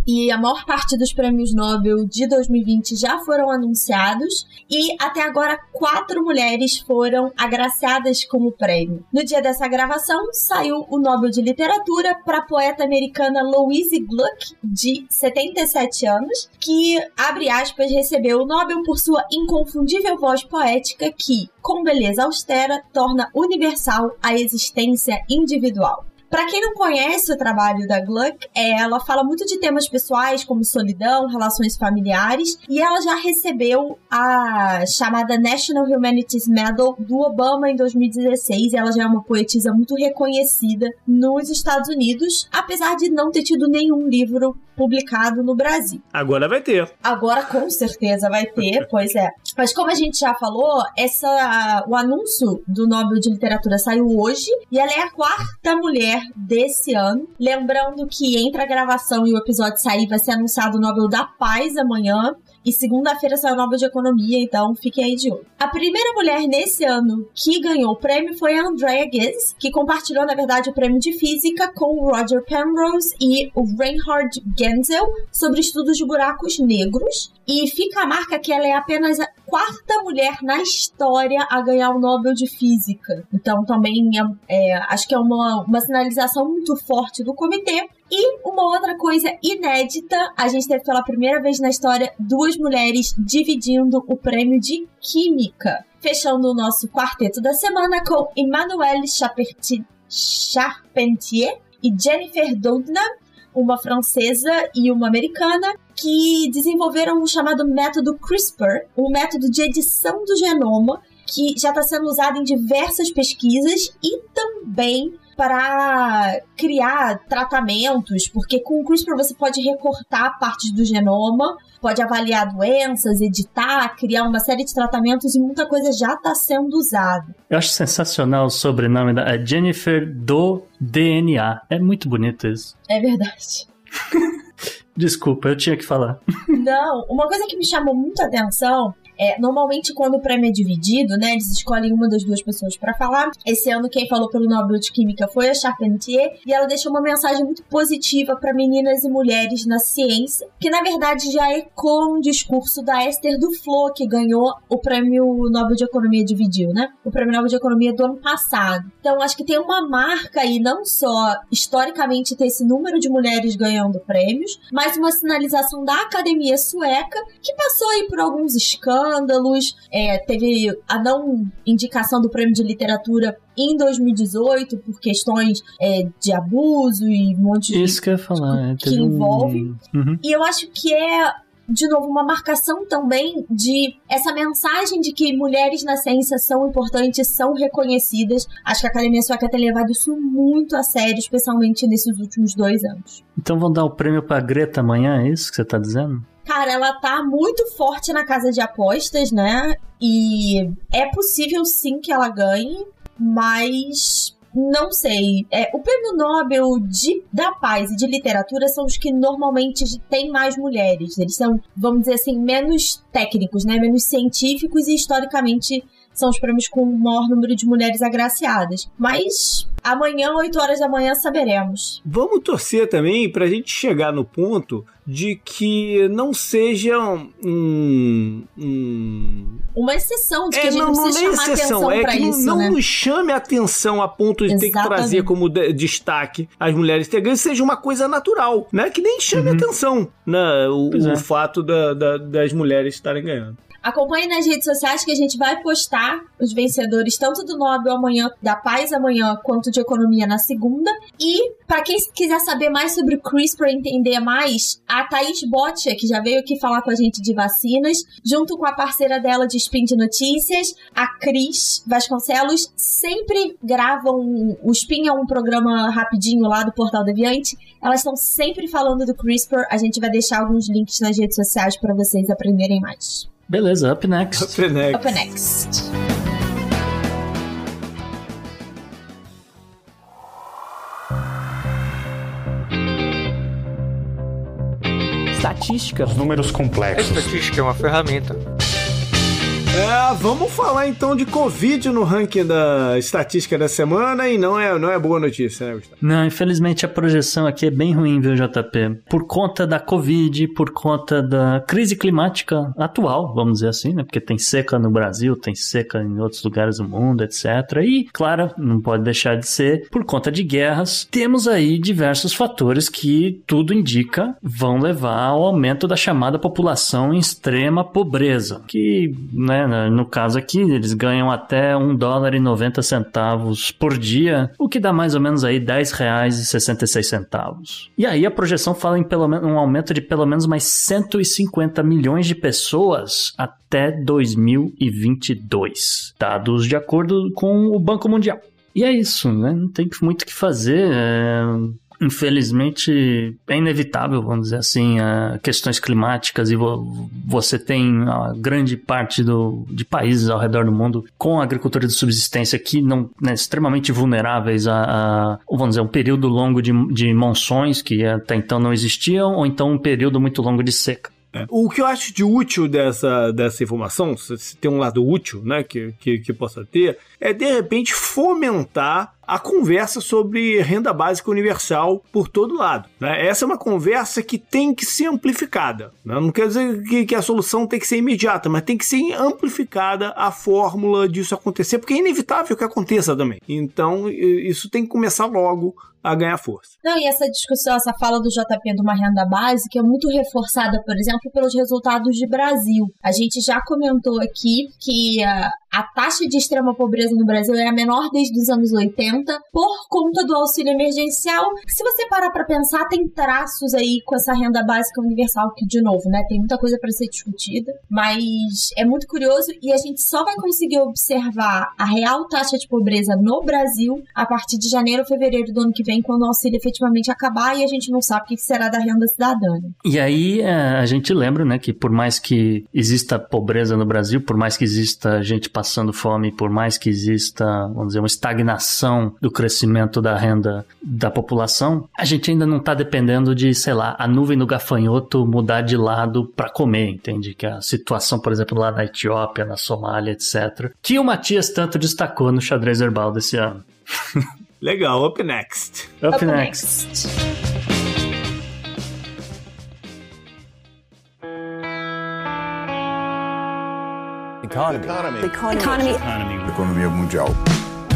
e a maior parte dos prêmios Nobel de 2020 já foram anunciados e até agora quatro mulheres foram agraciadas como prêmio. No dia dessa gravação saiu o Nobel de Literatura para a poeta americana Louise Gluck, de 77 anos, que abre aspas recebeu o Nobel por sua inconfundível voz poética que, com beleza austera, torna universal a existência individual. Para quem não conhece o trabalho da Gluck, é, ela fala muito de temas pessoais como solidão, relações familiares, e ela já recebeu a chamada National Humanities Medal do Obama em 2016. ela já é uma poetisa muito reconhecida nos Estados Unidos, apesar de não ter tido nenhum livro publicado no Brasil. Agora vai ter. Agora com certeza vai ter, pois é. Mas como a gente já falou, essa o anúncio do Nobel de Literatura saiu hoje e ela é a quarta mulher desse ano. Lembrando que entre a gravação e o episódio sair vai ser anunciado o Nobel da Paz amanhã. E segunda-feira saiu Nobel de Economia, então fiquem aí de olho. A primeira mulher nesse ano que ganhou o prêmio foi a Andrea Ghez, que compartilhou, na verdade, o prêmio de Física com o Roger Penrose e o Reinhard Genzel sobre estudos de buracos negros. E fica a marca que ela é apenas a quarta mulher na história a ganhar o Nobel de Física. Então também é, é, acho que é uma, uma sinalização muito forte do comitê. E uma outra coisa inédita, a gente teve pela primeira vez na história duas mulheres dividindo o prêmio de Química. Fechando o nosso quarteto da semana com Emmanuelle Charpentier e Jennifer Doudna, uma francesa e uma americana, que desenvolveram o chamado método CRISPR, um método de edição do genoma que já está sendo usado em diversas pesquisas e também para criar tratamentos, porque com o CRISPR você pode recortar partes do genoma, pode avaliar doenças, editar, criar uma série de tratamentos e muita coisa já está sendo usada. Eu acho sensacional o sobrenome da Jennifer do DNA. É muito bonito isso. É verdade. Desculpa, eu tinha que falar. Não, uma coisa que me chamou muito a atenção é, normalmente, quando o prêmio é dividido, né, eles escolhem uma das duas pessoas para falar. Esse ano, quem falou pelo Nobel de Química foi a Charpentier, e ela deixou uma mensagem muito positiva para meninas e mulheres na ciência, que na verdade já ecoa um discurso da Esther Duflo, que ganhou o prêmio Nobel de Economia dividiu, né? O prêmio Nobel de Economia do ano passado. Então, acho que tem uma marca aí, não só historicamente ter esse número de mulheres ganhando prêmios, mas uma sinalização da academia sueca, que passou aí por alguns escândalos escândalos, é, teve a não indicação do prêmio de literatura em 2018 por questões é, de abuso e um monte de Isso que eu ia falar, é, que envolve. Um... Uhum. E eu acho que é de novo, uma marcação também de essa mensagem de que mulheres na ciência são importantes, são reconhecidas. Acho que a Academia Sueca tem levado isso muito a sério, especialmente nesses últimos dois anos. Então vão dar o prêmio pra Greta amanhã, é isso que você tá dizendo? Cara, ela tá muito forte na casa de apostas, né? E é possível sim que ela ganhe, mas não sei. É, o prêmio Nobel de, da Paz e de Literatura são os que normalmente têm mais mulheres. Eles são, vamos dizer assim, menos técnicos, né? Menos científicos e historicamente são os prêmios com o maior número de mulheres agraciadas. Mas amanhã, 8 horas da manhã, saberemos. Vamos torcer também pra gente chegar no ponto de que não seja um. um... Uma exceção, de que É, a gente não, não não precisa é chamar exceção, atenção é que não- isso, não né? nos chame a atenção a ponto de ter que Exatamente. trazer como de- destaque as mulheres integrantes, seja uma coisa natural, né? Que nem chame atenção né? o, Pois é. o fato da- da- das mulheres estarem ganhando. Acompanhe nas redes sociais que a gente vai postar os vencedores tanto do Nobel amanhã, da Paz amanhã, quanto de Economia na segunda. E, pra quem quiser saber mais sobre o CRISPR, entender mais, a Thaís Botia, que já veio aqui falar com a gente de vacinas, junto com a parceira dela de Spin de Notícias, a Cris Vasconcelos, sempre gravam. O Spin é um programa rapidinho lá do Portal Deviante. Elas estão sempre falando do CRISPR. A gente vai deixar alguns links nas redes sociais para vocês aprenderem mais. Beleza, up next. Frenex. Up next. Estatística. Números A complexos. estatística é uma ferramenta. É, vamos falar então de Covid no ranking da estatística da semana e não é, não é boa notícia, né, Gustavo? Não, infelizmente a projeção aqui é bem ruim, viu, JP? Por conta da Covid, por conta da crise climática atual, vamos dizer assim, né? Porque tem seca no Brasil, tem seca em outros lugares do mundo, etc. E, claro, não pode deixar de ser por conta de guerras. Temos aí diversos fatores que tudo indica vão levar ao aumento da chamada população em extrema pobreza, que, né, no caso aqui, eles ganham até 1 dólar e 90 centavos por dia, o que dá mais ou menos aí 10 reais e 66 centavos. E aí a projeção fala em pelo menos um aumento de pelo menos mais 150 milhões de pessoas até 2022, dados de acordo com o Banco Mundial. E é isso, né? Não tem muito o que fazer. é, Infelizmente, é inevitável, vamos dizer assim, a questões climáticas e vo- você tem a grande parte do, de países ao redor do mundo com agricultura de subsistência que não né, extremamente vulneráveis a, a, vamos dizer, um período longo de, de monções que até então não existiam ou então um período muito longo de seca. O que eu acho de útil dessa, dessa informação, se se tem um lado útil né, que, que, que possa ter, é de repente fomentar a conversa sobre renda básica universal por todo lado. né? Essa é uma conversa que tem que ser amplificada. né? Não quer dizer que, que a solução tem que ser imediata, mas tem que ser amplificada a fórmula disso acontecer, porque é inevitável que aconteça também. Então, isso tem que começar logo a ganhar força. Não, e essa discussão, essa fala do JP de uma renda básica é muito reforçada, por exemplo, pelos resultados de Brasil. A gente já comentou aqui que a, a taxa de extrema pobreza no Brasil é a menor desde os anos 80 por conta do auxílio emergencial. Se você parar pra pensar, tem traços aí com essa renda básica universal que, de novo, né, tem muita coisa para ser discutida, mas é muito curioso e a gente só vai conseguir observar a real taxa de pobreza no Brasil a partir de janeiro ou fevereiro do ano que vem, quando o auxílio efetivamente acabar e a gente não sabe o que será da renda cidadã. né? E aí é, a gente lembra, né, que por mais que exista pobreza no Brasil, por mais que exista gente passando fome, por mais que exista, vamos dizer, uma estagnação do crescimento da renda da população, a gente ainda não está dependendo de, sei lá, a nuvem do gafanhoto mudar de lado para comer, entende? Que a situação, por exemplo, lá na Etiópia, na Somália, etc., que o Matias tanto destacou no xadrez herbal desse ano. Legal, up next. Up, Up next. Economia mundial.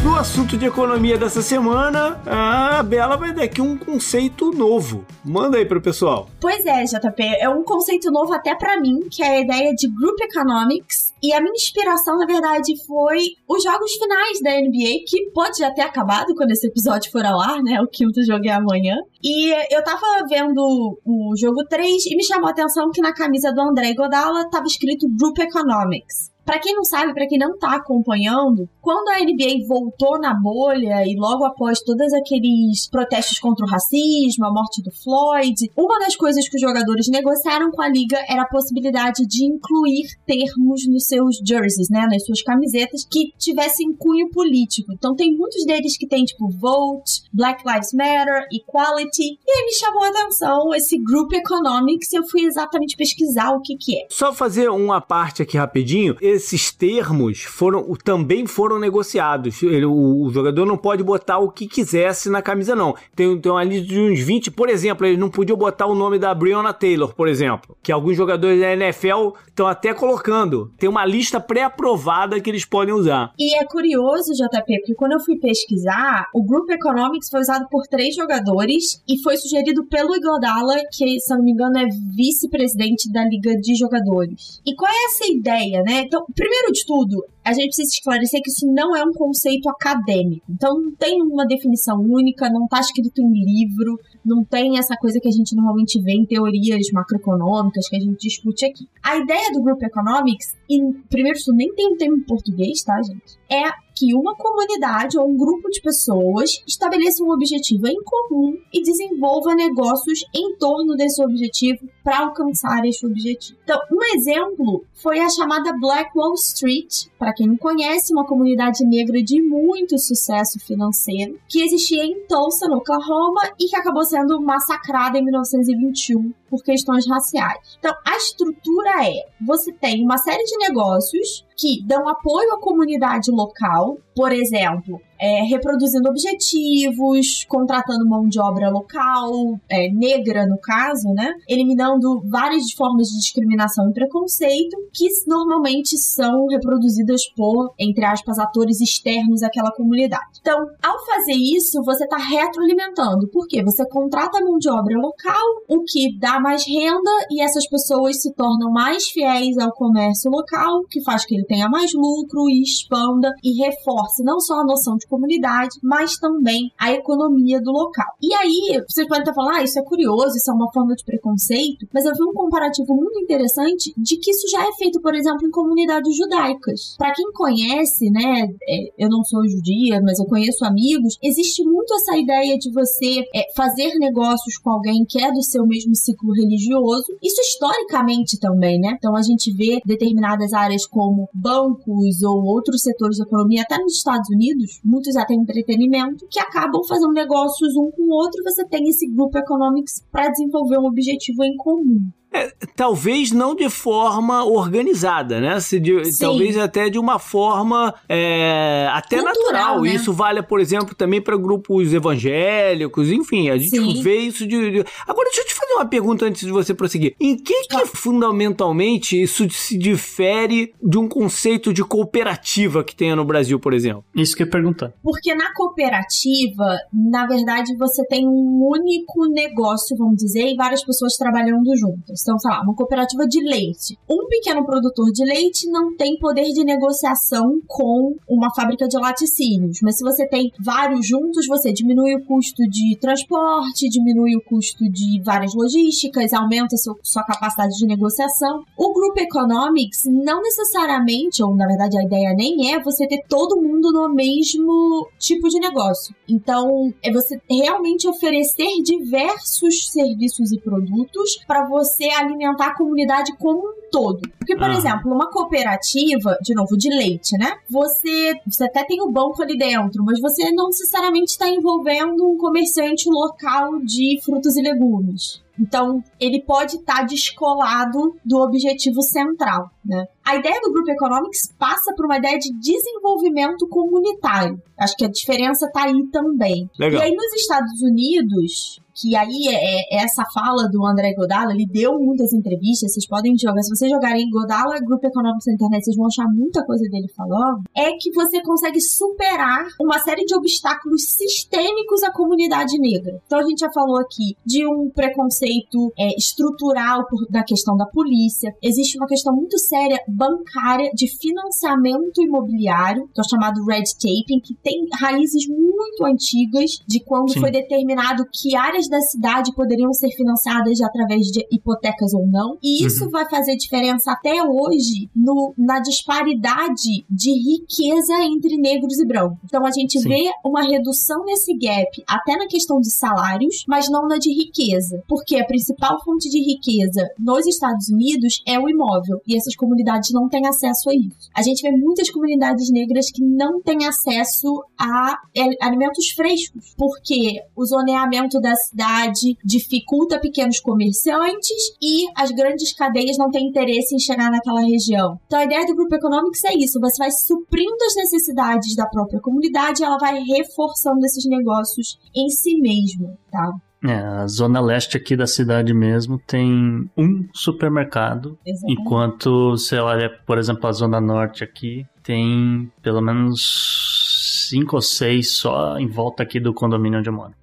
No assunto de economia dessa semana, a Bela vai dar aqui um conceito novo. Manda aí pro pessoal. Pois é, JP, é um conceito novo até pra mim, que é a ideia de Group Economics. E a minha inspiração, na verdade, foi os jogos finais da NBA, que pode já ter acabado quando esse episódio for ao ar, né? O quinto jogo é amanhã. E eu tava vendo o jogo 3 e me chamou a atenção que na camisa do André Godala tava escrito Group Economics. Pra quem não sabe, pra quem não tá acompanhando, quando a NBA voltou na bolha e logo após todos aqueles protestos contra o racismo, a morte do Floyd, uma das coisas que os jogadores negociaram com a liga era a possibilidade de incluir termos nos seus jerseys, né, nas suas camisetas que tivessem cunho político. Então tem muitos deles que tem tipo vote, Black Lives Matter, equality. E aí me chamou a atenção esse Group Economics eu fui exatamente pesquisar o que que é. Só fazer uma parte aqui rapidinho. esses termos foram, também foram negociados. Ele, o, o, jogador não pode botar o que quisesse na camisa, não. Tem, tem uma lista de uns 20, por exemplo, eles não podiam botar o nome da Breonna Taylor, por exemplo, que alguns jogadores da NFL estão até colocando. Tem uma lista pré-aprovada que eles podem usar. E é curioso, JP, porque quando eu fui pesquisar, o Group Economics foi usado por três jogadores e foi sugerido pelo Igodala, que, se não me engano, é vice-presidente da Liga de Jogadores. E qual é essa ideia, né? Então, primeiro de tudo, a gente precisa esclarecer que isso não é um conceito acadêmico. Então, não tem uma definição única, não está escrito em livro, não tem essa coisa que a gente normalmente vê em teorias macroeconômicas que a gente discute aqui. A ideia do Group Economics, e primeiro isso nem tem um termo em português, tá, gente? É que uma comunidade ou um grupo de pessoas estabeleça um objetivo em comum e desenvolva negócios em torno desse objetivo para alcançar esse objetivo. Então, um exemplo foi a chamada Black Wall Street, para quem não conhece, uma comunidade negra de muito sucesso financeiro, que existia em Tulsa, no Oklahoma, e que acabou sendo massacrada em 1921 por questões raciais. Então, a estrutura é: você tem uma série de negócios que dão apoio à comunidade local, por exemplo, é, reproduzindo objetivos, contratando mão de obra local, é, negra no caso, né? Eliminando várias formas de discriminação e preconceito que normalmente são reproduzidas por, entre aspas, atores externos àquela comunidade. Então, ao fazer isso, você está retroalimentando. Por quê? Você contrata mão de obra local, o que dá mais renda e essas pessoas se tornam mais fiéis ao comércio local, que faz que ele tenha mais lucro e expanda e reforce não só a noção de comunidade, mas também a economia do local. E aí, vocês podem estar falando, ah, isso é curioso, isso é uma forma de preconceito, mas eu vi um comparativo muito interessante de que isso já é feito, por exemplo, em comunidades judaicas. Para quem conhece, né, é, eu não sou judia, mas eu conheço amigos, existe muito essa ideia de você é, fazer negócios com alguém que é do seu mesmo ciclo religioso. Isso historicamente também, né? Então a gente vê determinadas áreas como bancos ou outros setores da economia, até nos Estados Unidos, muitos até entretenimento, que acabam fazendo negócios um com o outro. Você tem esse grupo economics para desenvolver um objetivo em comum. É, talvez não de forma organizada, né? Se de, talvez até de uma forma é, até Cultural, natural. Né? Isso vale, por exemplo, também para grupos evangélicos, enfim, a gente Sim. vê isso de, de, Agora, deixa eu te fazer uma pergunta antes de você prosseguir. Em que, que fundamentalmente isso se difere de um conceito de cooperativa que tenha no Brasil, por exemplo? Isso que eu ia perguntar. Porque na cooperativa, na verdade, você tem um único negócio, vamos dizer, e várias pessoas trabalhando juntas. Então, sei lá, uma cooperativa de leite. Um pequeno produtor de leite não tem poder de negociação com uma fábrica de laticínios, mas se você tem vários juntos, você diminui o custo de transporte, diminui o custo de várias logísticas, aumenta seu, sua capacidade de negociação. O Group Economics não necessariamente, ou na verdade a ideia nem é você ter todo mundo no mesmo tipo de negócio. Então, é você realmente oferecer diversos serviços e produtos para você alimentar a comunidade como um todo. Porque, por ah. exemplo, uma cooperativa, de novo, de leite, né? Você, você até tem o banco ali dentro, mas você não necessariamente está envolvendo um comerciante local de frutas e legumes. Então, ele pode estar tá descolado do objetivo central, né? A ideia do Group Economics passa por uma ideia de desenvolvimento comunitário. Acho que a diferença está aí também. Legal. E aí, nos Estados Unidos, que aí é, é, essa fala do André Godala, ele deu muitas entrevistas, vocês podem jogar, se vocês jogarem Godala Group Economics na internet, vocês vão achar muita coisa dele falando, é que você consegue superar uma série de obstáculos sistêmicos à comunidade negra. Então a gente já falou aqui de um preconceito é, estrutural por, da questão da polícia, existe uma questão muito séria bancária de financiamento imobiliário, que é o chamado red taping, que tem raízes muito antigas de quando Sim. foi determinado que áreas da cidade poderiam ser financiadas através de hipotecas ou não. E isso uhum. vai fazer diferença até hoje no, na disparidade de riqueza entre negros e brancos. Então a gente Sim. vê uma redução nesse gap até na questão de salários, mas não na de riqueza. Porque a principal fonte de riqueza nos Estados Unidos é o imóvel. E essas comunidades comunidades não têm acesso a isso. A gente vê muitas comunidades negras que não têm acesso a alimentos frescos, porque o zoneamento da cidade dificulta pequenos comerciantes e as grandes cadeias não têm interesse em chegar naquela região. Então a ideia do Group Economics é isso, você vai suprindo as necessidades da própria comunidade e ela vai reforçando esses negócios em si mesmo, tá? É, a zona leste aqui da cidade mesmo tem um supermercado, Exatamente. enquanto você olha, por exemplo, a zona norte aqui tem pelo menos cinco ou seis só em volta aqui do condomínio onde eu moro.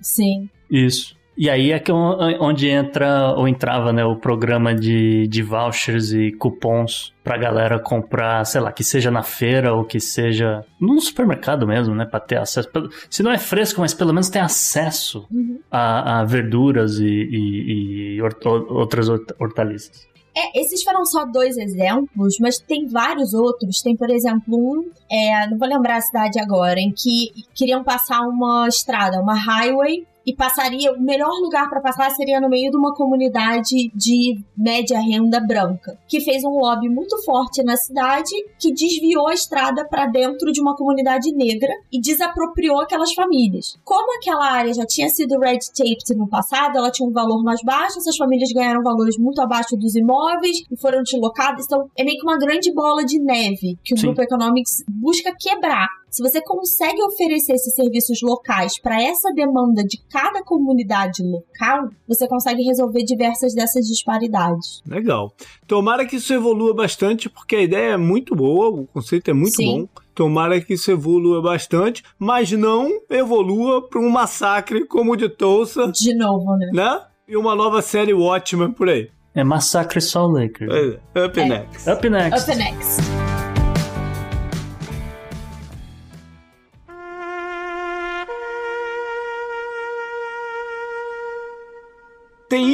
Sim. Isso. E aí é que onde entra ou entrava né, o programa de, de vouchers e cupons pra galera comprar, sei lá, que seja na feira ou que seja no supermercado mesmo, né? Pra ter acesso. Se não é fresco, mas pelo menos tem acesso uhum. a, a, verduras e, e, e outras hortaliças. É, esses foram só dois exemplos, mas tem vários outros. Tem, por exemplo, um, é, não vou lembrar a cidade agora, em que queriam passar uma estrada, uma highway, e passaria, o melhor lugar para passar seria no meio de uma comunidade de média renda branca, que fez um lobby muito forte na cidade, que desviou a estrada para dentro de uma comunidade negra e desapropriou aquelas famílias. Como aquela área já tinha sido red taped no passado, ela tinha um valor mais baixo, essas famílias ganharam valores muito abaixo dos imóveis e foram deslocadas, então é meio que uma grande bola de neve que o Sim. Grupo Economics busca quebrar. Se você consegue oferecer esses serviços locais para essa demanda de cada comunidade local, você consegue resolver diversas dessas disparidades. Legal. Tomara que isso evolua bastante, porque a ideia é muito boa, o conceito é muito Sim. bom. Tomara que isso evolua bastante, mas não evolua para um massacre como o de Tulsa. De novo, né? Né? E uma nova série Watchmen por aí. É Massacre Sol Lakers. É, up é. next. Up next. Up next.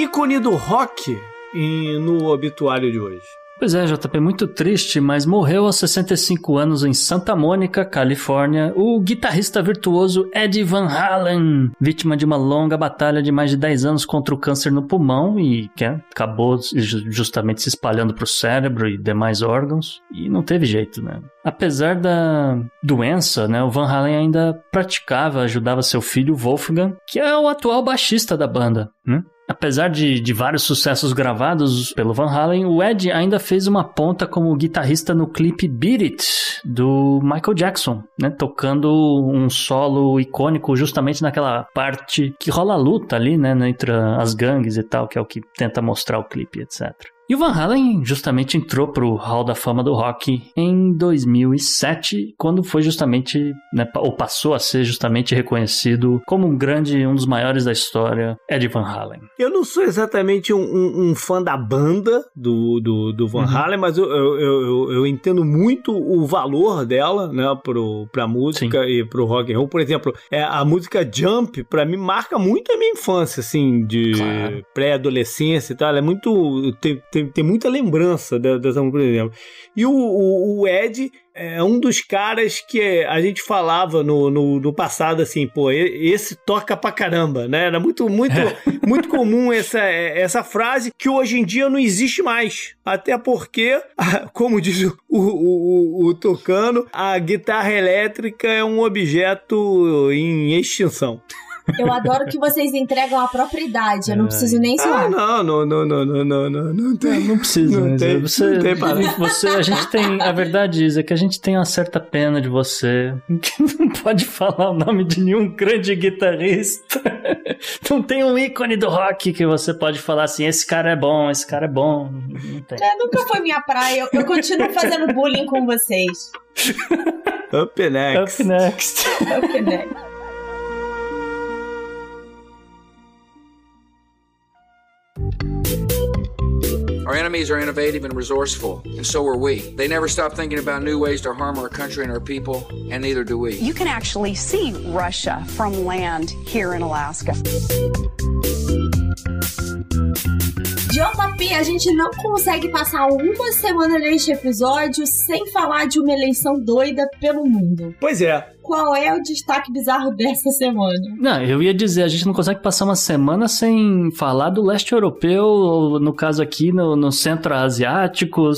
Ícone do rock no obituário de hoje. Pois é, JP, muito triste, mas morreu aos 65 anos em Santa Mônica, Califórnia, o guitarrista virtuoso Eddie Van Halen, vítima de uma longa batalha de mais de 10 anos contra o câncer no pulmão e que acabou justamente se espalhando para o cérebro e demais órgãos, e não teve jeito, né? Apesar da doença, né, o Van Halen ainda praticava, ajudava seu filho Wolfgang, que é o atual baixista da banda, né? Apesar de, de vários sucessos gravados pelo Van Halen, o Ed ainda fez uma ponta como guitarrista no clipe Beat It, do Michael Jackson, né? Tocando um solo icônico justamente naquela parte que rola a luta ali, né? Entre as gangues e tal, que é o que tenta mostrar o clipe, etc. E o Van Halen justamente entrou pro Hall da Fama do Rock em 2007, quando foi justamente, né, ou passou a ser justamente reconhecido como um grande, um dos maiores da história, Ed Van Halen. Eu não sou exatamente um, um, um fã da banda do, do, do Van uhum. Halen, mas eu, eu, eu, eu, entendo muito o valor dela, né, pro, pra música Sim. e pro rock and roll. Por exemplo, é, a música Jump, para mim, marca muito a minha infância, assim, de claro. pré-adolescência e tal. Ela é muito... Tem, tem tem, tem muita lembrança dessa música, por exemplo. E o, o, o, Ed é um dos caras que a gente falava no, no, no, passado assim, pô, esse toca pra caramba, né? Era muito, muito, muito comum essa, essa frase que hoje em dia não existe mais. Até porque, como diz o, o, o, o Tocano, a guitarra elétrica é um objeto em extinção. Eu adoro que vocês entregam a própria idade, eu não preciso nem ensinar. Ah, não, não, não, não, não, não, não, não tem. Não, não precisa, não tem, você, não tem você, a gente tem, a verdade é que a gente tem uma certa pena de você, que não pode falar o nome de nenhum grande guitarrista. Não tem um ícone do rock que você pode falar assim, esse cara é bom, esse cara é bom. Não tem. É, nunca foi minha praia, eu, eu continuo fazendo bullying com vocês. Up next. Up next. Up next. Our enemies are innovative and resourceful, and so are we. They never stop thinking about new ways to harm our country and our people, and neither do we. You can actually see Russia from land here in Alaska. JP, a gente não consegue passar uma semana neste episódio sem falar de uma eleição doida pelo mundo. Pois é, qual é o destaque bizarro dessa semana? Não, eu ia dizer, a gente não consegue passar uma semana sem falar do leste europeu, ou no caso aqui, no, no centro asiático,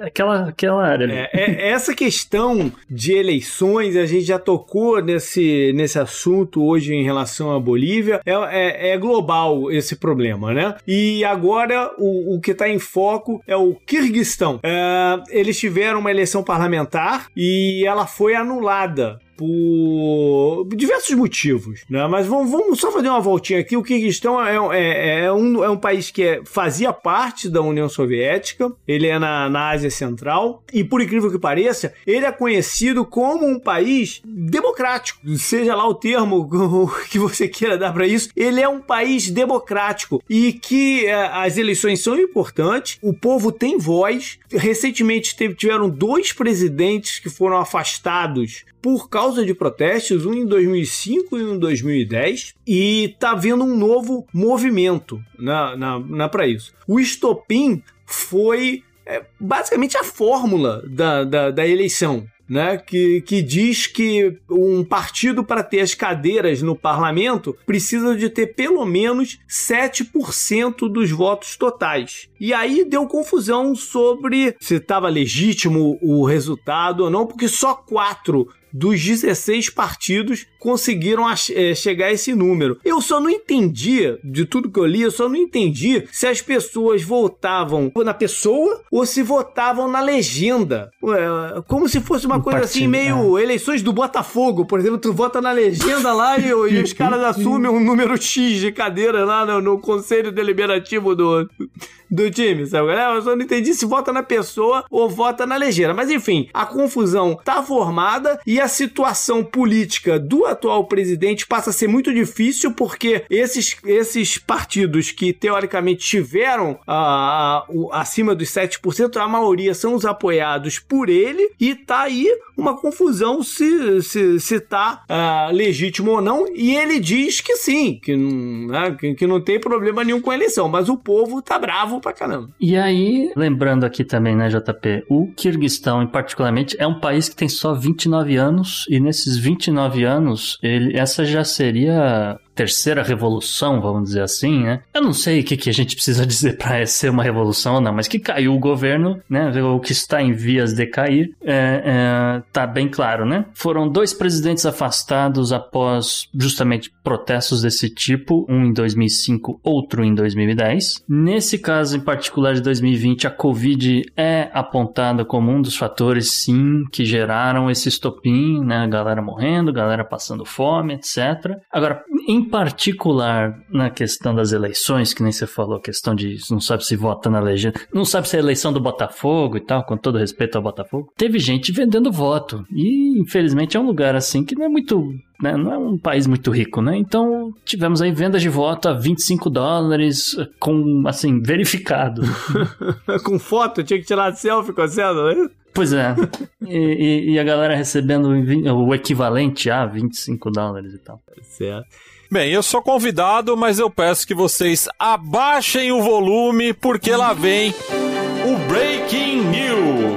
aquela, aquela área. É, é, essa questão de eleições, a gente já tocou nesse, nesse assunto hoje em relação à Bolívia, é, é, é global esse problema, né? E agora o, o que está em foco é o Kirguistão. É, eles tiveram uma eleição parlamentar e ela foi anulada por diversos motivos, né? Mas vamos, vamos só fazer uma voltinha aqui. O Kirguistão é, é, é, um, é um país que é, fazia parte da União Soviética, ele é na, na Ásia Central, e por incrível que pareça, ele é conhecido como um país democrático, seja lá o termo que você queira dar para isso. Ele é um país democrático e que é, as eleições são importantes, o povo tem voz. Recentemente teve, tiveram dois presidentes que foram afastados por causa de protestos, um em 2005 e um em 2010, e tá havendo um novo movimento na, na, na para isso. O estopim foi é, basicamente a fórmula da, da, da eleição né, que, que diz que um partido para ter as cadeiras no parlamento precisa de ter pelo menos 7% dos votos totais. E aí deu confusão sobre se estava legítimo o resultado ou não, porque só quatro dos 16 partidos conseguiram é, chegar a esse número. Eu só não entendia, de tudo que eu li, eu só não entendi se as pessoas votavam na pessoa ou se votavam na legenda. Ué, como se fosse uma coisa assim, partido, assim, meio é. eleições do Botafogo, por exemplo, tu vota na legenda lá e, e os caras assumem um número X de cadeira lá no, no conselho deliberativo do, do time, sabe? Eu só não entendi se vota na pessoa ou vota na legenda. Mas enfim, a confusão tá formada e a situação política do atual presidente passa a ser muito difícil porque esses, esses partidos que teoricamente tiveram uh, uh, acima dos 7%, a maioria são os apoiados por ele e tá aí uma confusão se, se, se tá uh, legítimo ou não. E ele diz que sim, que não, né, que, que não tem problema nenhum com a eleição, mas o povo tá bravo pra caramba. E aí, lembrando aqui também, né, JP, o Kirguistão, em particularmente, é um país que tem só 29 anos, e nesses 29 anos, ele, essa já seria terceira revolução, vamos dizer assim, né? Eu não sei o que, que a gente precisa dizer para ser uma revolução ou não, mas que caiu o governo, né? O que está em vias de cair, é, é, tá bem claro, né? Foram dois presidentes afastados após justamente protestos desse tipo, um em 2005, outro em 2010. Nesse caso em particular de 2020, a Covid é apontada como um dos fatores, sim, que geraram esse estopim, né? Galera morrendo, galera passando fome, etc. Agora, em particular na questão das eleições, que nem você falou, a questão de não sabe se vota na legenda, não sabe se é a eleição do Botafogo e tal, com todo respeito ao Botafogo, teve gente vendendo voto. E infelizmente é um lugar assim que não é muito né? Não é um país muito rico, né? Então tivemos aí vendas de voto a 25 dólares com, assim, verificado. com foto? Tinha que tirar selfie com a cédula, né? Pois é. E, e, e, a galera recebendo o equivalente a 25 dólares e tal. Certo. Bem, eu sou convidado, mas eu peço que vocês abaixem o volume, porque lá vem o Breaking News.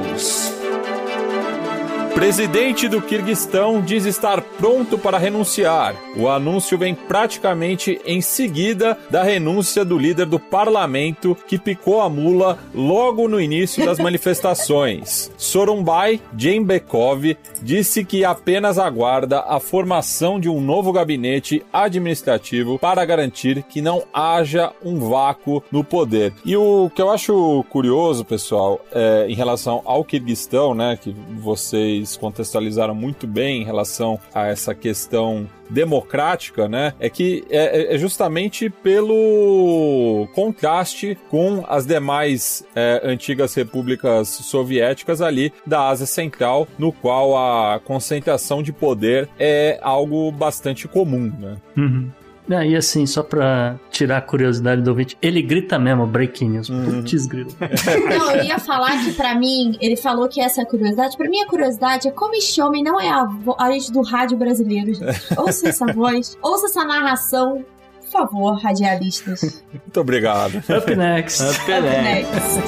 Presidente do Quirguistão diz estar pronto para renunciar. O anúncio vem praticamente em seguida da renúncia do líder do parlamento que picou a mula logo no início das manifestações. Sorumbay Jembekov disse que apenas aguarda a formação de um novo gabinete administrativo para garantir que não haja um vácuo no poder. E o que eu acho curioso, pessoal, é, em relação ao Quirguistão, né, que vocês contextualizaram muito bem em relação a essa questão democrática, né? É que é, é justamente pelo contraste com as demais é, antigas repúblicas soviéticas ali da Ásia Central, no qual a concentração de poder é algo bastante comum, né? Uhum. Ah, e assim, só pra tirar a curiosidade do ouvinte, ele grita mesmo, breaking news. Uhum. Putz, grilo. Não, eu ia falar que pra mim, ele falou que essa é a curiosidade. Pra mim, a curiosidade é como este homem não é a voz do rádio brasileiro, gente. Ouça essa voz, ouça essa narração favor, radialistas. Muito obrigado. Up next. Up Up next.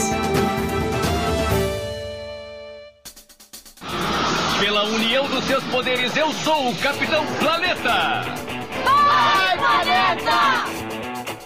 Pela união dos seus poderes, eu sou o Capitão Planeta! Planeta!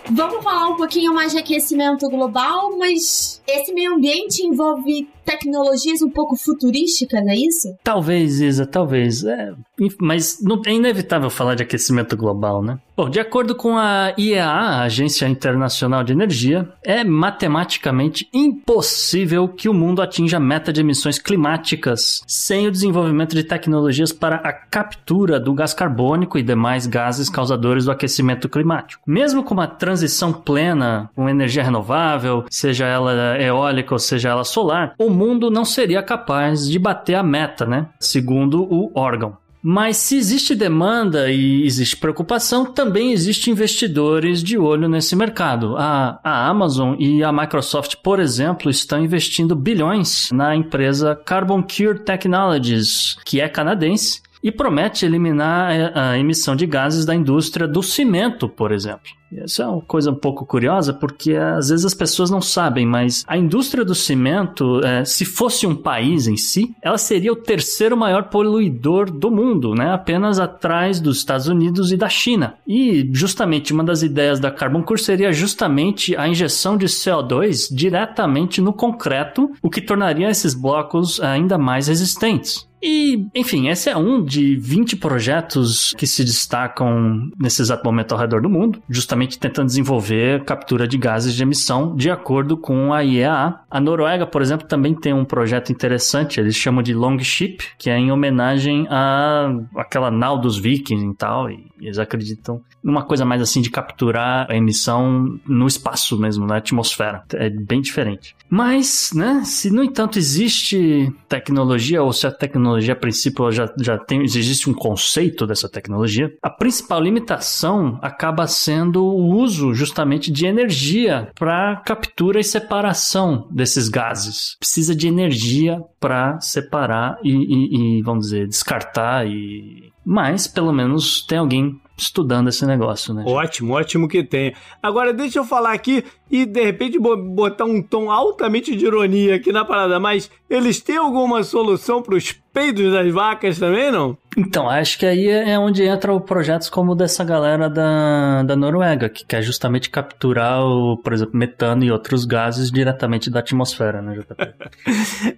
Vamos falar um pouquinho mais de aquecimento global, mas esse meio ambiente envolve tecnologias um pouco futurísticas, é isso? Talvez, Isa, talvez. É, mas é inevitável falar de aquecimento global, né? Bom, de acordo com a IEA, a Agência Internacional de Energia, é matematicamente impossível que o mundo atinja a meta de emissões climáticas sem o desenvolvimento de tecnologias para a captura do gás carbônico e demais gases causadores do aquecimento climático. Mesmo com uma transição plena com energia renovável, seja ela eólica ou seja ela solar, o mundo não seria capaz de bater a meta, né? Segundo o órgão. Mas se existe demanda e existe preocupação, também existem investidores de olho nesse mercado. A, a Amazon e a Microsoft, por exemplo, estão investindo bilhões na empresa Carbon Cure Technologies, que é canadense e promete eliminar a emissão de gases da indústria do cimento, por exemplo. Isso é uma coisa um pouco curiosa, porque às vezes as pessoas não sabem, mas a indústria do cimento, é, se fosse um país em si, ela seria o terceiro maior poluidor do mundo, né? apenas atrás dos Estados Unidos e da China. E justamente uma das ideias da Carbon Cure seria justamente a injeção de CO2 diretamente no concreto, o que tornaria esses blocos ainda mais resistentes. E, enfim, esse é um de 20 projetos que se destacam nesse exato momento ao redor do mundo, justamente tentando desenvolver captura de gases de emissão de acordo com a IEA. A Noruega, por exemplo, também tem um projeto interessante, eles chamam de Longship, que é em homenagem a aquela nau dos vikings e tal, e eles acreditam numa coisa mais assim de capturar a emissão no espaço mesmo, na atmosfera. É bem diferente. Mas, né, se no entanto existe tecnologia, ou se a tecnologia a princípio já, já tem, existe um conceito dessa tecnologia, a principal limitação acaba sendo o uso justamente de energia para captura e separação desses gases. Precisa de energia para separar e, e, e, vamos dizer, descartar e mas pelo menos tem alguém estudando esse negócio, né? Ótimo, ótimo que tem. Agora, deixa eu falar aqui e de repente botar um tom altamente de ironia aqui na parada, mas eles têm alguma solução para os peidos das vacas também, não? Então, acho que aí é onde entra projetos como o dessa galera da, da Noruega, que quer justamente capturar, o, por exemplo, metano e outros gases diretamente da atmosfera, né, JP?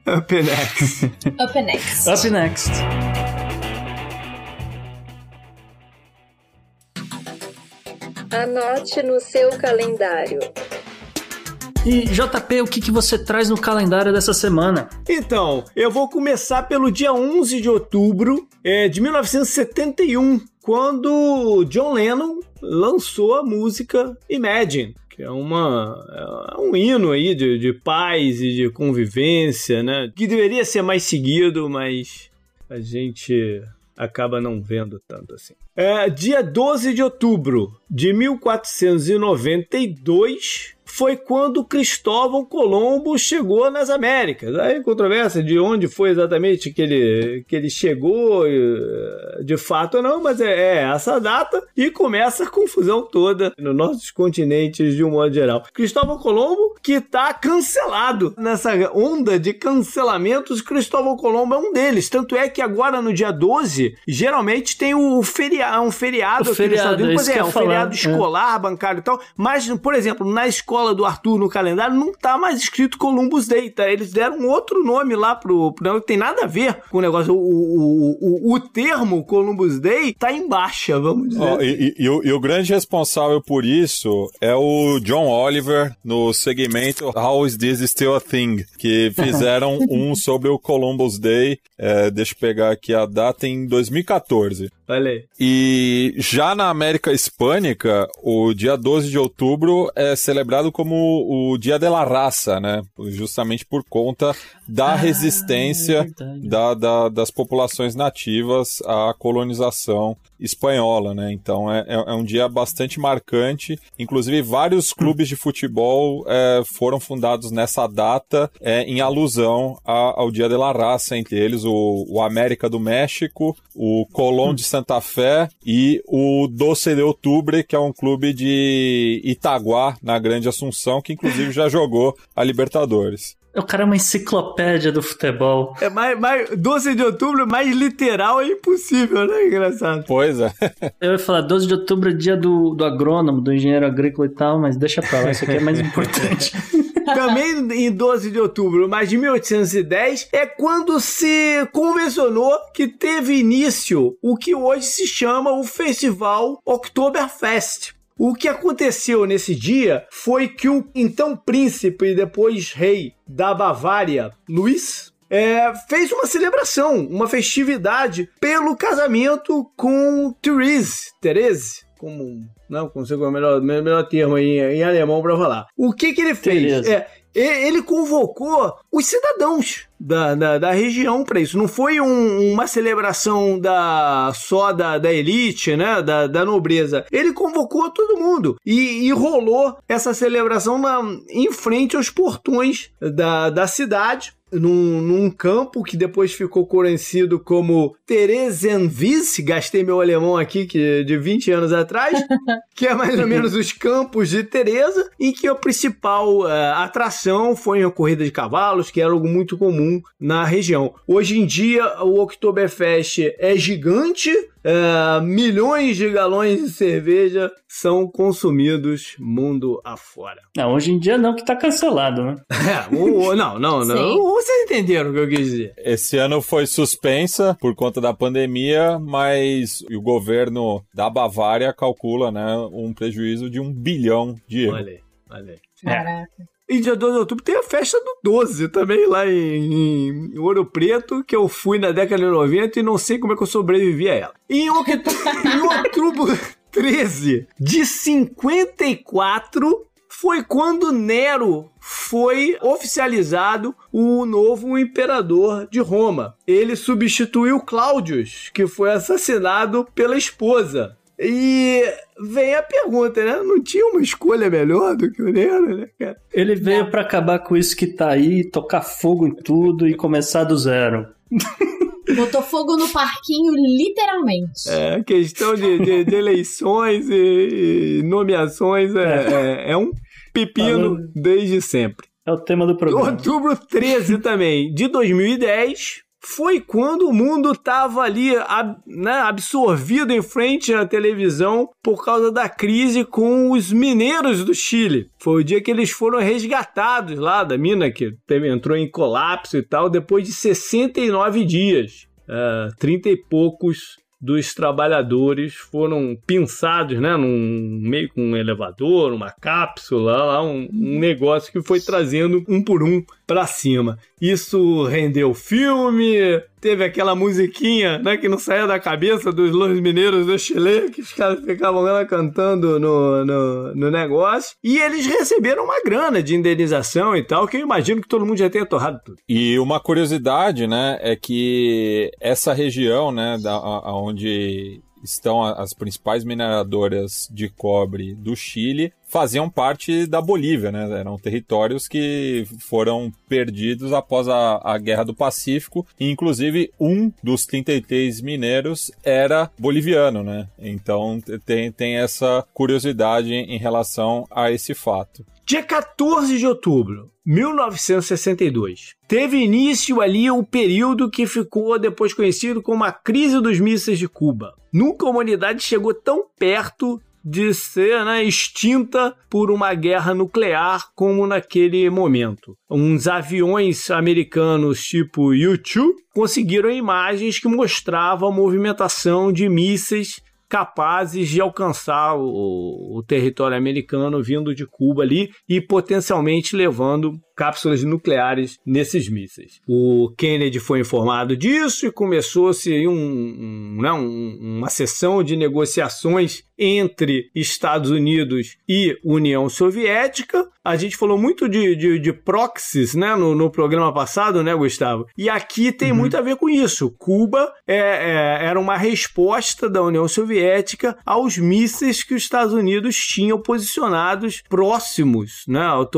Up next. Up next. Up next. Anote no seu calendário. E JP, o que, que você traz no calendário dessa semana? Então, eu vou começar pelo dia 11 de outubro é, de 1971, quando John Lennon lançou a música Imagine. Que é, uma, é um hino aí de, de paz e de convivência, né? Que deveria ser mais seguido, mas a gente acaba não vendo tanto assim. É, dia 12 de outubro de 1492 foi quando Cristóvão Colombo chegou nas Américas. Aí controvérsia de onde foi exatamente que ele, que ele chegou, de fato ou não, mas é, é, essa data e começa a confusão toda nos nossos continentes de um modo geral. Cristóvão Colombo que está cancelado nessa onda de cancelamentos, Cristóvão Colombo é um deles. Tanto é que agora no dia 12, geralmente tem o feriado, um feriado o aqui feriado, nos Estados Unidos, é, um falar, feriado é. escolar, bancário e tal. Mas, por exemplo, na escola do Arthur no calendário não tá mais escrito Columbus Day, tá? Eles deram outro nome lá pro, que tem nada a ver com o negócio. O, o, o, o termo Columbus Day tá em baixa, vamos dizer. Ó, e, e- e o, e o grande responsável por isso é o John Oliver no segmento How is this still a thing? Que fizeram um sobre o Columbus Day. É, deixa eu pegar aqui a data em 2014. Olha aí. E já na América Hispânica, o dia 12 de outubro é celebrado como o Dia de la Raça, né? Justamente por conta da resistência é da, da, das populações nativas à colonização espanhola, né? Então é, é, é um dia bastante marcante. Inclusive, vários clubes de futebol é, foram fundados nessa data é, em alusão a, ao Dia de la Raça, entre eles o, o América do México, o Colón de Santa Fé e o Doce de Outubro, que é um clube de Itaguá, na Grande Assunção, que inclusive já jogou a Libertadores. O cara é uma enciclopédia do futebol. É mais, mais 12 de outubro, mais literal é impossível, né? Engraçado. Pois é. Eu ia falar 12 de outubro é dia do, do agrônomo, do engenheiro agrícola e tal, mas deixa pra lá, isso aqui é mais importante. Também em 12 de outubro, mas de 1810, é quando se convencionou que teve início o que hoje se chama o Festival Oktoberfest. O que aconteceu nesse dia foi que o então príncipe e depois rei da Bavária, Luís, é, fez uma celebração, uma festividade pelo casamento com Therese, Therese, como não consigo o melhor, melhor termo em, em alemão para falar. O que que ele fez? É, ele convocou os cidadãos da, da, da região para isso. Não foi um, uma celebração da só da, da elite, né? Da, da nobreza. Ele convocou todo mundo e, e rolou essa celebração na, em frente aos portões da, da cidade num, num, campo que depois ficou conhecido como Theresienwiese, gastei meu alemão aqui que de 20 anos atrás, que é mais ou menos os campos de Teresa, em que a principal uh, atração foi a corrida de cavalos, que era algo muito comum na região. Hoje em dia, o Oktoberfest é gigante, é, milhões de galões de cerveja são consumidos mundo afora. Não, hoje em dia não, que tá cancelado, né? É, o, não, não, não. Vocês entenderam o que eu quis dizer. Esse ano foi suspensa por conta da pandemia, mas o governo da Bavária calcula né, um prejuízo de um bilhão de euros. Olha aí, olha aí. Caraca. E dia 12 de outubro tem a festa do 12 também lá em, em, Ouro Preto, que eu fui na década de 90 e não sei como é que eu sobrevivi a ela. E em, outubro 13 de 54 foi quando Nero foi oficializado o novo imperador de Roma. Ele substituiu Cláudius, que foi assassinado pela esposa. E vem a pergunta, né? Não tinha uma escolha melhor do que o Nero, né, cara? Ele veio para acabar com isso que tá aí, tocar fogo em tudo e começar do zero. Botou fogo no parquinho, literalmente. É, questão de, de, de eleições e, e nomeações é, é, é, um pepino Falando. desde sempre. É o tema do programa. Outubro 13 também, de 2010, foi quando o mundo estava ali né, absorvido em frente à televisão por causa da crise com os mineiros do Chile. Foi o dia que eles foram resgatados lá da mina que entrou em colapso e tal, depois de 69 dias. Uh, 30 e poucos dos trabalhadores foram pinçados, né, num meio com um elevador, uma cápsula, lá um, um negócio que foi trazendo um por um para cima. Isso rendeu filme, teve aquela musiquinha, né, que não saía da cabeça dos Los Mineiros do Chile, que os caras ficavam lá cantando no, no, no, negócio. E eles receberam uma grana de indenização e tal, que eu imagino que todo mundo já tenha torrado tudo. E uma curiosidade, né, é que essa região, né, da, a, onde estão as principais mineradoras de cobre do Chile, faziam parte da Bolívia, né? Eram territórios que foram perdidos após a, a Guerra do Pacífico, e inclusive um dos 33 mineiros era boliviano, né? Então tem, tem essa curiosidade em relação a esse fato. Dia 14 de outubro, 1962. Teve início ali o período que ficou depois conhecido como a crise dos mísseis de Cuba. Nunca a humanidade chegou tão perto de ser né, extinta por uma guerra nuclear como naquele momento. Uns aviões americanos tipo U-2 conseguiram imagens que mostravam a movimentação de mísseis capazes de alcançar o, o, território americano vindo de Cuba ali e potencialmente levando cápsulas nucleares nesses mísseis. O Kennedy foi informado disso e começou-se um, um, né, um, uma sessão de negociações entre Estados Unidos e União Soviética. A gente falou muito de, de, de proxies né, no, no, programa passado, né, Gustavo? E aqui tem uhum. muito a ver com isso. Cuba é, é, era uma resposta da União Soviética aos mísseis que os Estados Unidos tinham posicionados próximos né, ao,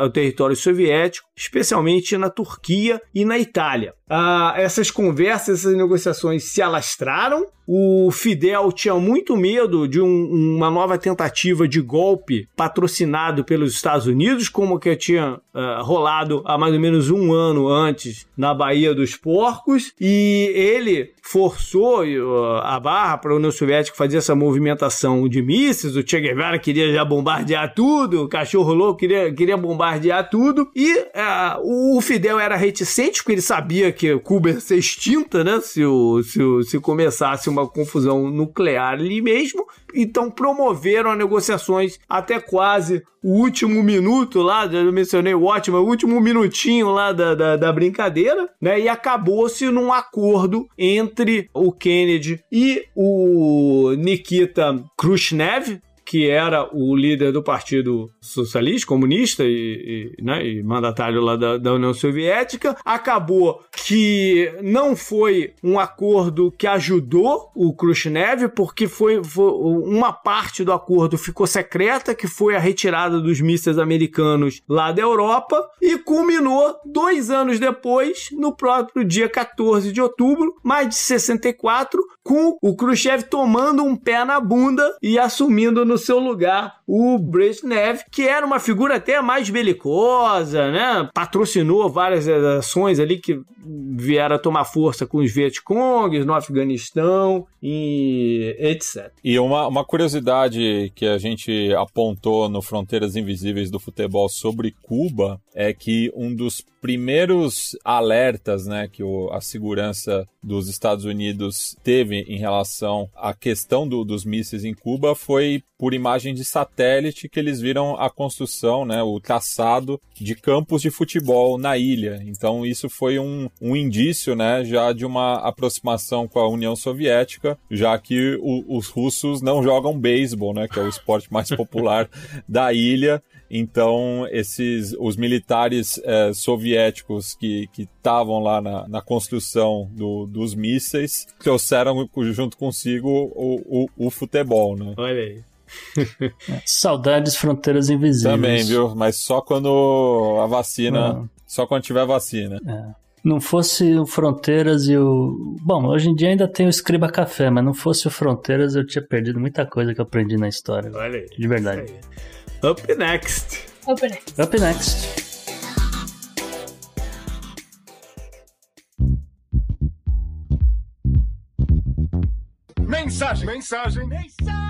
ao território soviético, soviético especialmente na Turquia e na Itália. Ah, essas conversas, essas negociações se alastraram. O Fidel tinha muito medo de um, uma nova tentativa de golpe patrocinado pelos Estados Unidos, como que tinha uh, rolado há mais ou menos um ano antes na Baía dos Porcos, e ele forçou uh, a barra para a União Soviética fazer essa movimentação de mísseis. O Che Guevara queria já bombardear tudo, o cachorro louco queria, queria bombardear tudo, e o Fidel era reticente, porque ele sabia que Cuba ia ser extinta, né? Se, o, se, o, se começasse uma confusão nuclear ali mesmo. Então promoveram negociações até quase o último minuto lá, já mencionei o ótimo, o último minutinho lá da, da, da brincadeira, né? E acabou-se num acordo entre o Kennedy e o Nikita Khrushchev, que era o líder do Partido Socialista, Comunista e, e, né, e mandatário lá da, da, União Soviética. Acabou que não foi um acordo que ajudou o Khrushchev, porque foi, foi uma parte do acordo ficou secreta, que foi a retirada dos mísseis americanos lá da Europa, e culminou dois anos depois, no próprio dia 14 de outubro, mais de 64, com o Khrushchev tomando um pé na bunda e assumindo no seu lugar o Brezhnev, que era uma figura até mais belicosa, né? Patrocinou várias ações ali que vieram tomar força com os Vietcongs no Afeganistão e etc. E uma, uma curiosidade que a gente apontou no Fronteiras Invisíveis do Futebol sobre Cuba é que um dos primeiros alertas né, que o, a segurança dos Estados Unidos teve em relação à questão do, dos mísseis em Cuba foi por imagem de satélite que eles viram a construção, né, o traçado de campos de futebol na ilha. Então isso foi um, um indício né, já de uma aproximação com a União Soviética, já que o, os russos não jogam beisebol, né, que é o esporte mais popular da ilha. Então, esses os militares é, soviéticos que estavam lá na, na construção do, dos mísseis trouxeram junto consigo o, o, o futebol, né? Olha aí. Saudades fronteiras invisíveis. Também, viu? Mas só quando a vacina. Não. Só quando tiver vacina. É não fosse o Fronteiras e o. Bom, hoje em dia ainda tem o Escriba Café, mas não fosse o Fronteiras eu tinha perdido muita coisa que eu aprendi na história. Olha aí. De verdade. Up next. Up next. Up next. Mensagem. Mensagem. Mensagem.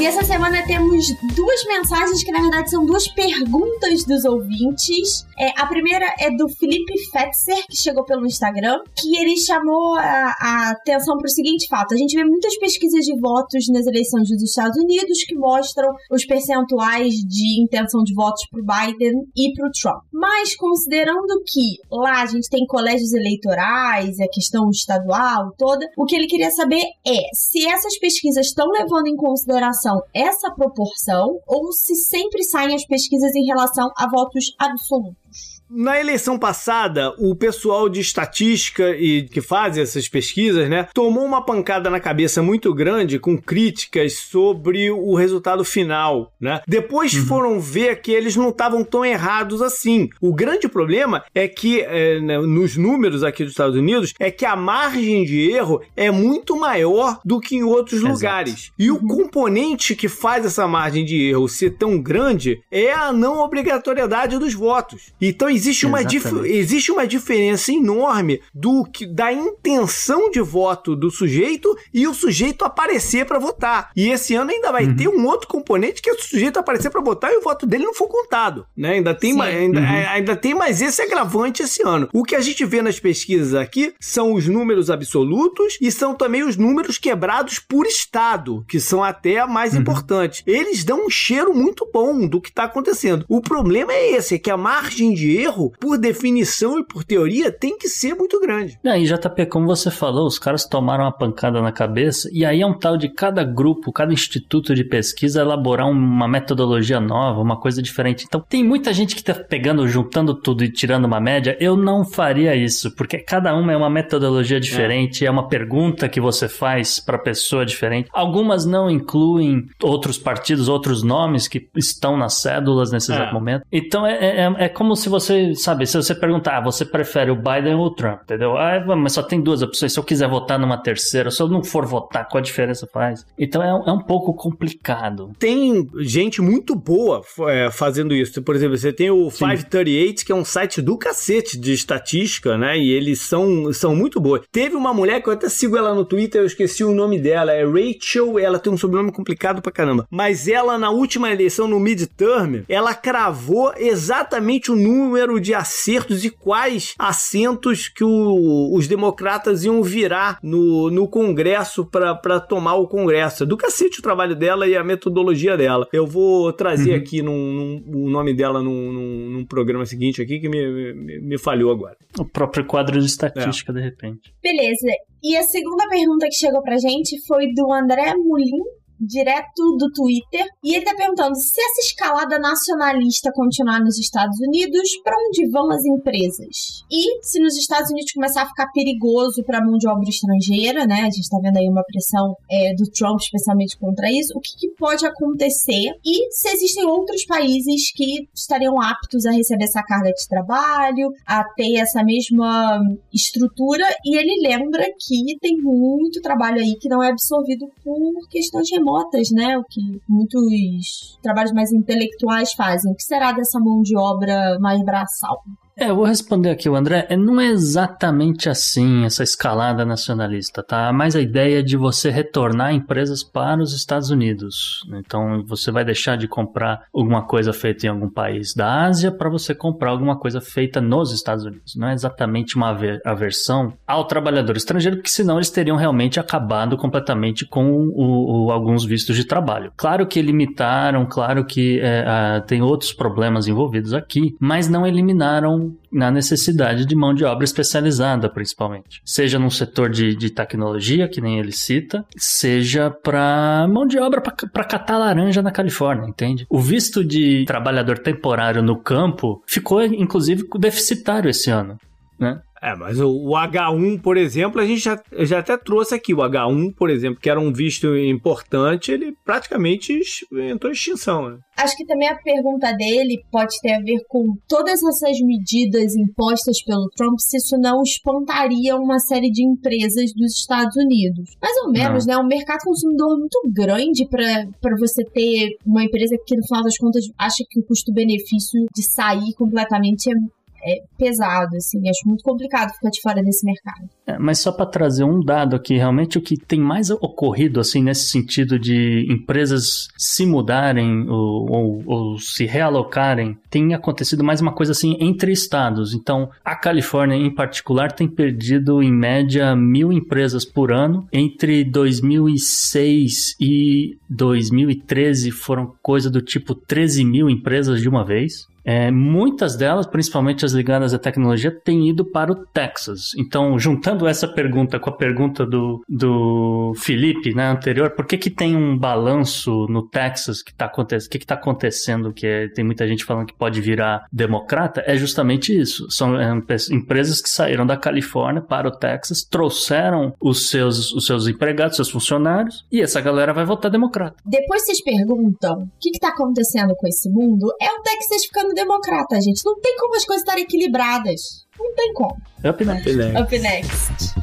E essa semana temos duas mensagens que, na verdade, são duas perguntas dos ouvintes. É, a primeira é do Felipe Fetzer, que chegou pelo Instagram, que ele chamou a, a atenção para o seguinte fato: a gente vê muitas pesquisas de votos nas eleições dos Estados Unidos que mostram os percentuais de intenção de votos para o Biden e para o Trump. Mas, considerando que lá a gente tem colégios eleitorais, a questão estadual toda, o que ele queria saber é se essas pesquisas estão levando em consideração relação essa proporção ou se sempre saem as pesquisas em relação a votos absolutos? Na eleição passada, o pessoal de estatística e que faz essas pesquisas, né, tomou uma pancada na cabeça muito grande com críticas sobre o resultado final, né? Depois uhum. foram ver que eles não estavam tão errados assim. O grande problema é que é, nos números aqui dos Estados Unidos é que a margem de erro é muito maior do que em outros Exato. lugares. E o uhum. componente que faz essa margem de erro ser tão grande é a não obrigatoriedade dos votos. Então existe uma, existe uma diferença enorme do que da intenção de voto do sujeito e o sujeito aparecer para votar. E esse ano ainda vai uhum. ter um outro componente que é o sujeito aparecer para votar e o voto dele não for contado, né? Ainda tem, mais, ainda, uhum. ainda tem mais esse agravante esse ano. O que a gente vê nas pesquisas aqui são os números absolutos e são também os números quebrados por estado, que são até mais uhum. importantes. Eles dão um cheiro muito bom do que está acontecendo. O problema é esse, é que a margem de erro, por definição e por teoria, tem que ser muito grande. E aí, JP, como você falou, os caras tomaram uma pancada na cabeça e aí é um tal de cada grupo, cada instituto de pesquisa elaborar uma metodologia nova, uma coisa diferente. Então, tem muita gente que está pegando, juntando tudo e tirando uma média. Eu não faria isso, porque cada uma é uma metodologia diferente, é, é uma pergunta que você faz para pessoa diferente. Algumas não incluem outros partidos, outros nomes que estão nas cédulas nesse é. exato momento. Então é, é, é, como se você, sabe, se você perguntar, ah, você prefere o Biden ou o Trump, entendeu? Ah, mas só tem duas opções. Se eu quiser votar numa terceira, se eu não for votar, qual a diferença faz? Então é, é um pouco complicado. Tem gente muito boa é, fazendo isso. Por exemplo, você tem o Sim. 538, que é um site do cacete de estatística, né? E eles são, são muito boas. Teve uma mulher que eu até sigo ela no Twitter, eu esqueci o nome dela, é Rachel, ela tem um sobrenome complicado pra caramba. Mas ela, na última eleição, no midterm, ela cravou exatamente o número de acertos e quais assentos que o, os democratas iam virar no, no Congresso para tomar o Congresso. É do cacete o trabalho dela e a metodologia dela. Eu vou trazer uhum. aqui num, num, o nome dela num, num, num, programa seguinte aqui que me, me, me, falhou agora. O próprio quadro de estatística, é. de repente. Beleza. E a segunda pergunta que chegou pra gente foi do André Mulim, direto do Twitter, e ele tá perguntando se essa escalada nacionalista continuar nos Estados Unidos, para onde vão as empresas? E se nos Estados Unidos começar a ficar perigoso para mão de obra estrangeira, né? A gente tá vendo aí uma pressão é, do Trump especialmente contra isso, o que, que pode acontecer? E se existem outros países que estariam aptos a receber essa carga de trabalho, a ter essa mesma estrutura, e ele lembra que tem muito trabalho aí que não é absorvido por questões remotas remotas, né? O que muitos trabalhos mais intelectuais fazem. O que será dessa mão de obra mais braçal? É, eu vou responder aqui, o André. É, não é exatamente assim essa escalada nacionalista, tá? Mais a ideia de você retornar empresas para os Estados Unidos. Então, você vai deixar de comprar alguma coisa feita em algum país da Ásia para você comprar alguma coisa feita nos Estados Unidos. Não é exatamente uma aversão ao trabalhador estrangeiro, porque senão eles teriam realmente acabado completamente com o, o, alguns vistos de trabalho. Claro que limitaram, claro que é, tem outros problemas envolvidos aqui, mas não eliminaram na necessidade de mão de obra especializada, principalmente. Seja num setor de, de tecnologia, que nem ele cita, seja para mão de obra para catar laranja na Califórnia, entende? O visto de trabalhador temporário no campo ficou, inclusive, deficitário esse ano. Né? É, mas o, o, H1, por exemplo, a gente já, já até trouxe aqui. O H1, por exemplo, que era um visto importante, ele praticamente entrou em extinção. Né? Acho que também a pergunta dele pode ter a ver com todas essas medidas impostas pelo Trump, se isso não espantaria uma série de empresas dos Estados Unidos. Mais ou menos, não. né? Um mercado consumidor muito grande para você ter uma empresa que, no final das contas, acha que o custo-benefício de sair completamente é é pesado, assim. Acho muito complicado ficar de fora desse mercado. É, mas só para trazer um dado aqui, realmente o que tem mais ocorrido, assim, nesse sentido de empresas se mudarem ou, ou, ou se realocarem, tem acontecido mais uma coisa assim entre estados. Então, a Califórnia, em particular, tem perdido em média mil empresas por ano. Entre 2006 e 2013 foram coisa do tipo 13 mil empresas de uma vez. É, muitas delas, principalmente as ligadas à tecnologia, têm ido para o Texas. Então, juntando essa pergunta com a pergunta do, do Felipe, né, anterior, por que, que tem um balanço no Texas que está acontecendo? O que está acontecendo? Que é, tem muita gente falando que pode virar democrata? É justamente isso. São é, empresas que saíram da Califórnia para o Texas, trouxeram os seus, os seus empregados, seus funcionários, e essa galera vai votar democrata. Depois vocês perguntam o que está acontecendo com esse mundo, é o Texas ficando democrata, gente. Não tem como as coisas estarem equilibradas. Não tem como. Up next. Up next.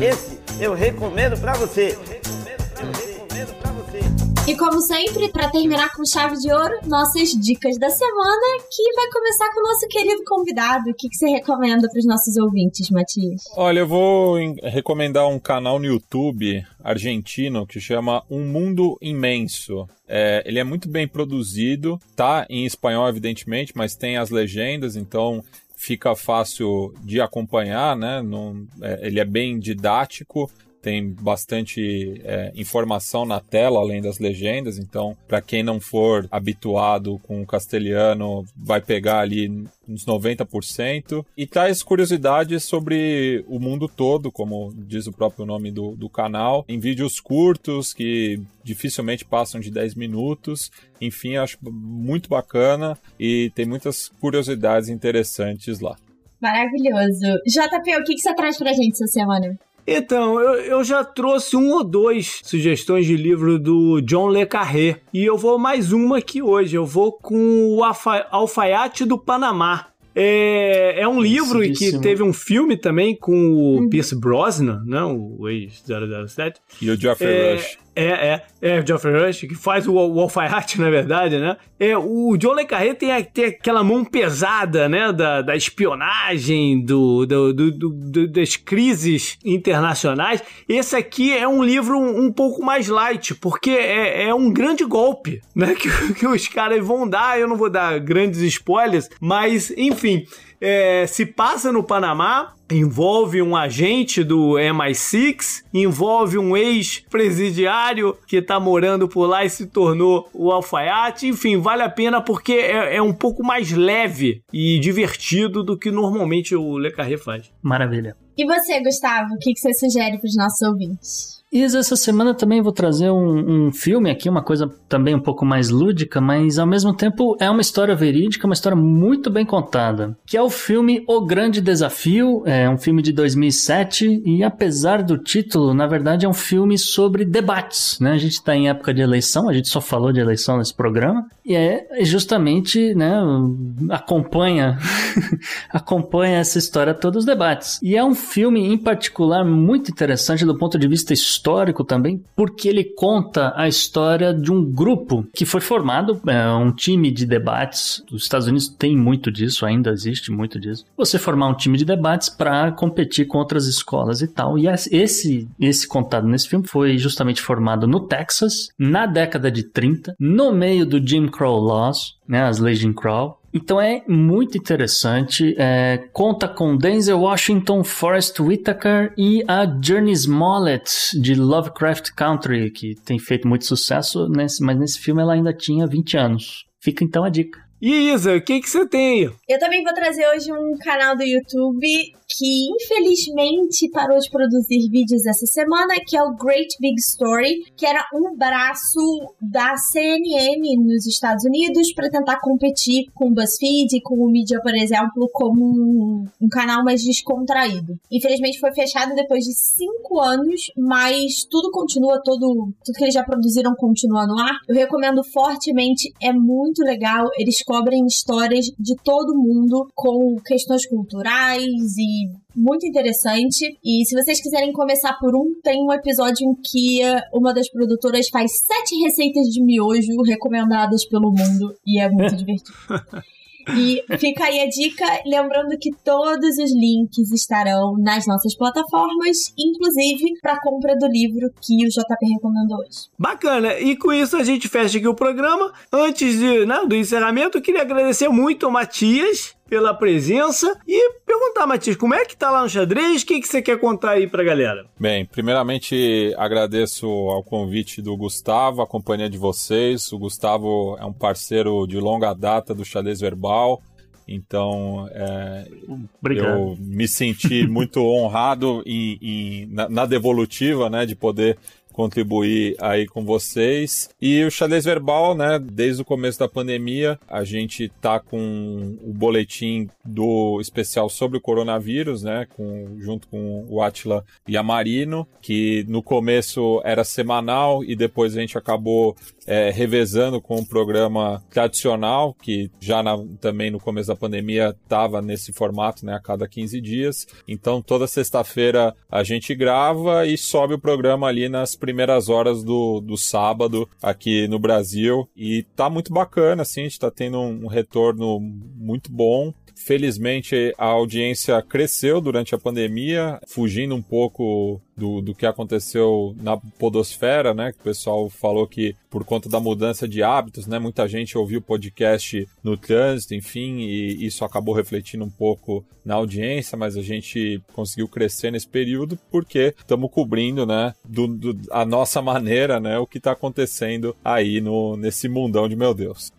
Esse eu recomendo pra você. Eu recomendo, eu recomendo pra você. E como sempre, para terminar com chave de ouro, nossas dicas da semana, que vai começar com o nosso querido convidado. O que, que você recomenda para os nossos ouvintes, Matias? Olha, eu vou recomendar um canal no YouTube argentino que chama Um Mundo Imenso. É, ele é muito bem produzido, tá em espanhol, evidentemente, mas tem as legendas, então fica fácil de acompanhar, né? Não, é, ele é bem didático tem bastante é, informação na tela, além das legendas. Então, para quem não for habituado com o castelhano, vai pegar ali uns 90%. E traz curiosidades sobre o mundo todo, como diz o próprio nome do, do canal, em vídeos curtos que dificilmente passam de 10 minutos. Enfim, acho muito bacana e tem muitas curiosidades interessantes lá. Maravilhoso. JP, o que, que você traz pra gente essa semana? Então, eu, eu já trouxe um ou dois sugestões de livro do John Le Carré. E eu vou mais uma aqui hoje. Eu vou com o Alfa, Alfaiate do Panamá. É, é um livro que teve um filme também com o uhum. Pierce Brosnan, não, né, o ex-007. E o Geoffrey é, Rush. É, é, é o Geoffrey Rush, que faz o, o alfaiate, na verdade, né? É, o John Le Carré tem, tem aquela mão pesada, né? Da, da espionagem, do, do, do, do, das crises internacionais. Esse aqui é um livro um, um pouco mais light, porque é, é, um grande golpe, né? Que, que os caras vão dar. Eu não vou dar grandes spoilers, mas, enfim é, se passa no Panamá, envolve um agente do MI6, envolve um ex-presidiário que está morando por lá e se tornou o alfaiate. Enfim, vale a pena porque é, é um pouco mais leve e divertido do que normalmente o Le Carré faz. Maravilha. E você, Gustavo, o que, que você sugere para os nossos ouvintes? E essa semana também vou trazer um, um, filme aqui, uma coisa também um pouco mais lúdica, mas ao mesmo tempo é uma história verídica, uma história muito bem contada, que é o filme O Grande Desafio, é um filme de 2007 e apesar do título, na verdade é um filme sobre debates, né? A gente está em época de eleição, a gente só falou de eleição nesse programa e é justamente, né, acompanha acompanha essa história todos os debates. E é um filme em particular muito interessante do ponto de vista histórico histórico também, porque ele conta a história de um grupo que foi formado, é, um time de debates. Os Estados Unidos tem muito disso, ainda existe muito disso. Você formar um time de debates para competir com outras escolas e tal. E esse, esse contado nesse filme foi justamente formado no Texas, na década de 30, no meio do Jim Crow Laws, né, as leis Jim Crow, então é muito interessante. É, conta com Denzel Washington, Forrest Whitaker e a Journey Smollett de Lovecraft Country, que tem feito muito sucesso, nesse, mas nesse filme ela ainda tinha 20 anos. Fica então a dica. E Isa, o que, você tem? Eu também vou trazer hoje um canal do YouTube que infelizmente parou de produzir vídeos essa semana, que é o Great Big Story, que era um braço da CNN nos Estados Unidos para tentar competir com o BuzzFeed e com o Media, por exemplo, como um, um, canal mais descontraído. Infelizmente foi fechado depois de cinco anos, mas tudo continua, todo, tudo que eles já produziram continua no ar. Eu recomendo fortemente, é muito legal. Eles cobrem histórias de todo mundo com questões culturais e muito interessante. E se vocês quiserem começar por um, tem um episódio em que uma das produtoras faz sete receitas de miojo recomendadas pelo mundo e é muito divertido. E fica aí a dica, lembrando que todos os links estarão nas nossas plataformas, inclusive para compra do livro que o JP recomendou hoje. Bacana, e com isso a gente fecha aqui o programa. Antes de, né, do encerramento, eu queria agradecer muito ao Matias pela presença e perguntar, Matias, como é que tá lá no xadrez? O que, que você quer contar aí pra galera? Bem, primeiramente agradeço ao convite do Gustavo, a companhia de vocês. O Gustavo é um parceiro de longa data do xadrez verbal. Então, é, eu me senti muito honrado em, em, na, na, devolutiva, né, de poder contribuir aí com vocês. E o xadrez verbal, né, desde o começo da pandemia, a gente tá com o boletim do especial sobre o coronavírus, né, com, junto com o Atila Yamarino, que no começo era semanal e depois a gente acabou é, revezando com um programa tradicional, que já na, também no começo da pandemia estava nesse formato, né, a cada 15 dias. Então toda sexta-feira a gente grava e sobe o programa ali nas primeiras horas do, do sábado aqui no Brasil. E tá muito bacana, assim, a gente tá tendo um retorno muito bom. Felizmente a audiência cresceu durante a pandemia, fugindo um pouco do, do que aconteceu na podosfera, né? Que o pessoal falou que por conta da mudança de hábitos, né? Muita gente ouviu o podcast no trânsito, enfim, e isso acabou refletindo um pouco na audiência, mas a gente conseguiu crescer nesse período porque estamos cobrindo, né? Do, do, a nossa maneira, né? O que está acontecendo aí no, nesse mundão de meu Deus.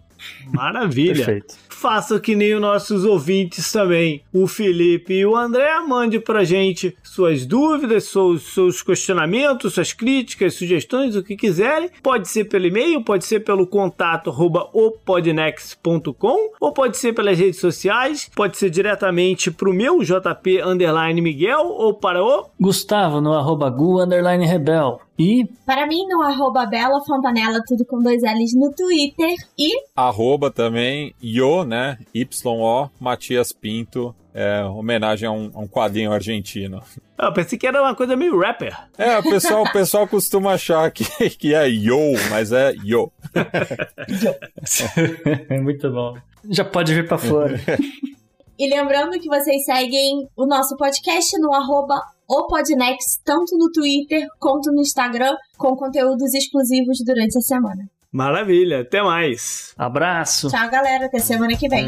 Maravilha. Perfeito. Faça que nem os nossos ouvintes também. O Felipe e o André mande pra gente suas dúvidas, seus, seus questionamentos, suas críticas, sugestões, o que quiserem. Pode ser pelo e-mail, pode ser pelo contato arroba opodnex.com ou pode ser pelas redes sociais, pode ser diretamente pro meu JP underline Miguel ou para o Gustavo no arroba gu underline rebel. E para mim no arroba Bela Fontanella, tudo com dois L's no Twitter e arroba também Yo, né? Y-O Matias Pinto. É, homenagem a um, a um quadrinho argentino. Eu pensei que era uma coisa meio rapper. É, o pessoal, o pessoal costuma achar que, que é yo, mas é yo. Muito bom. Já pode vir pra fora. E lembrando que vocês seguem o nosso podcast no arroba o Podnext, tanto no Twitter quanto no Instagram, com conteúdos exclusivos durante a semana. Maravilha, até mais. Abraço. Tchau, galera, até semana que vem.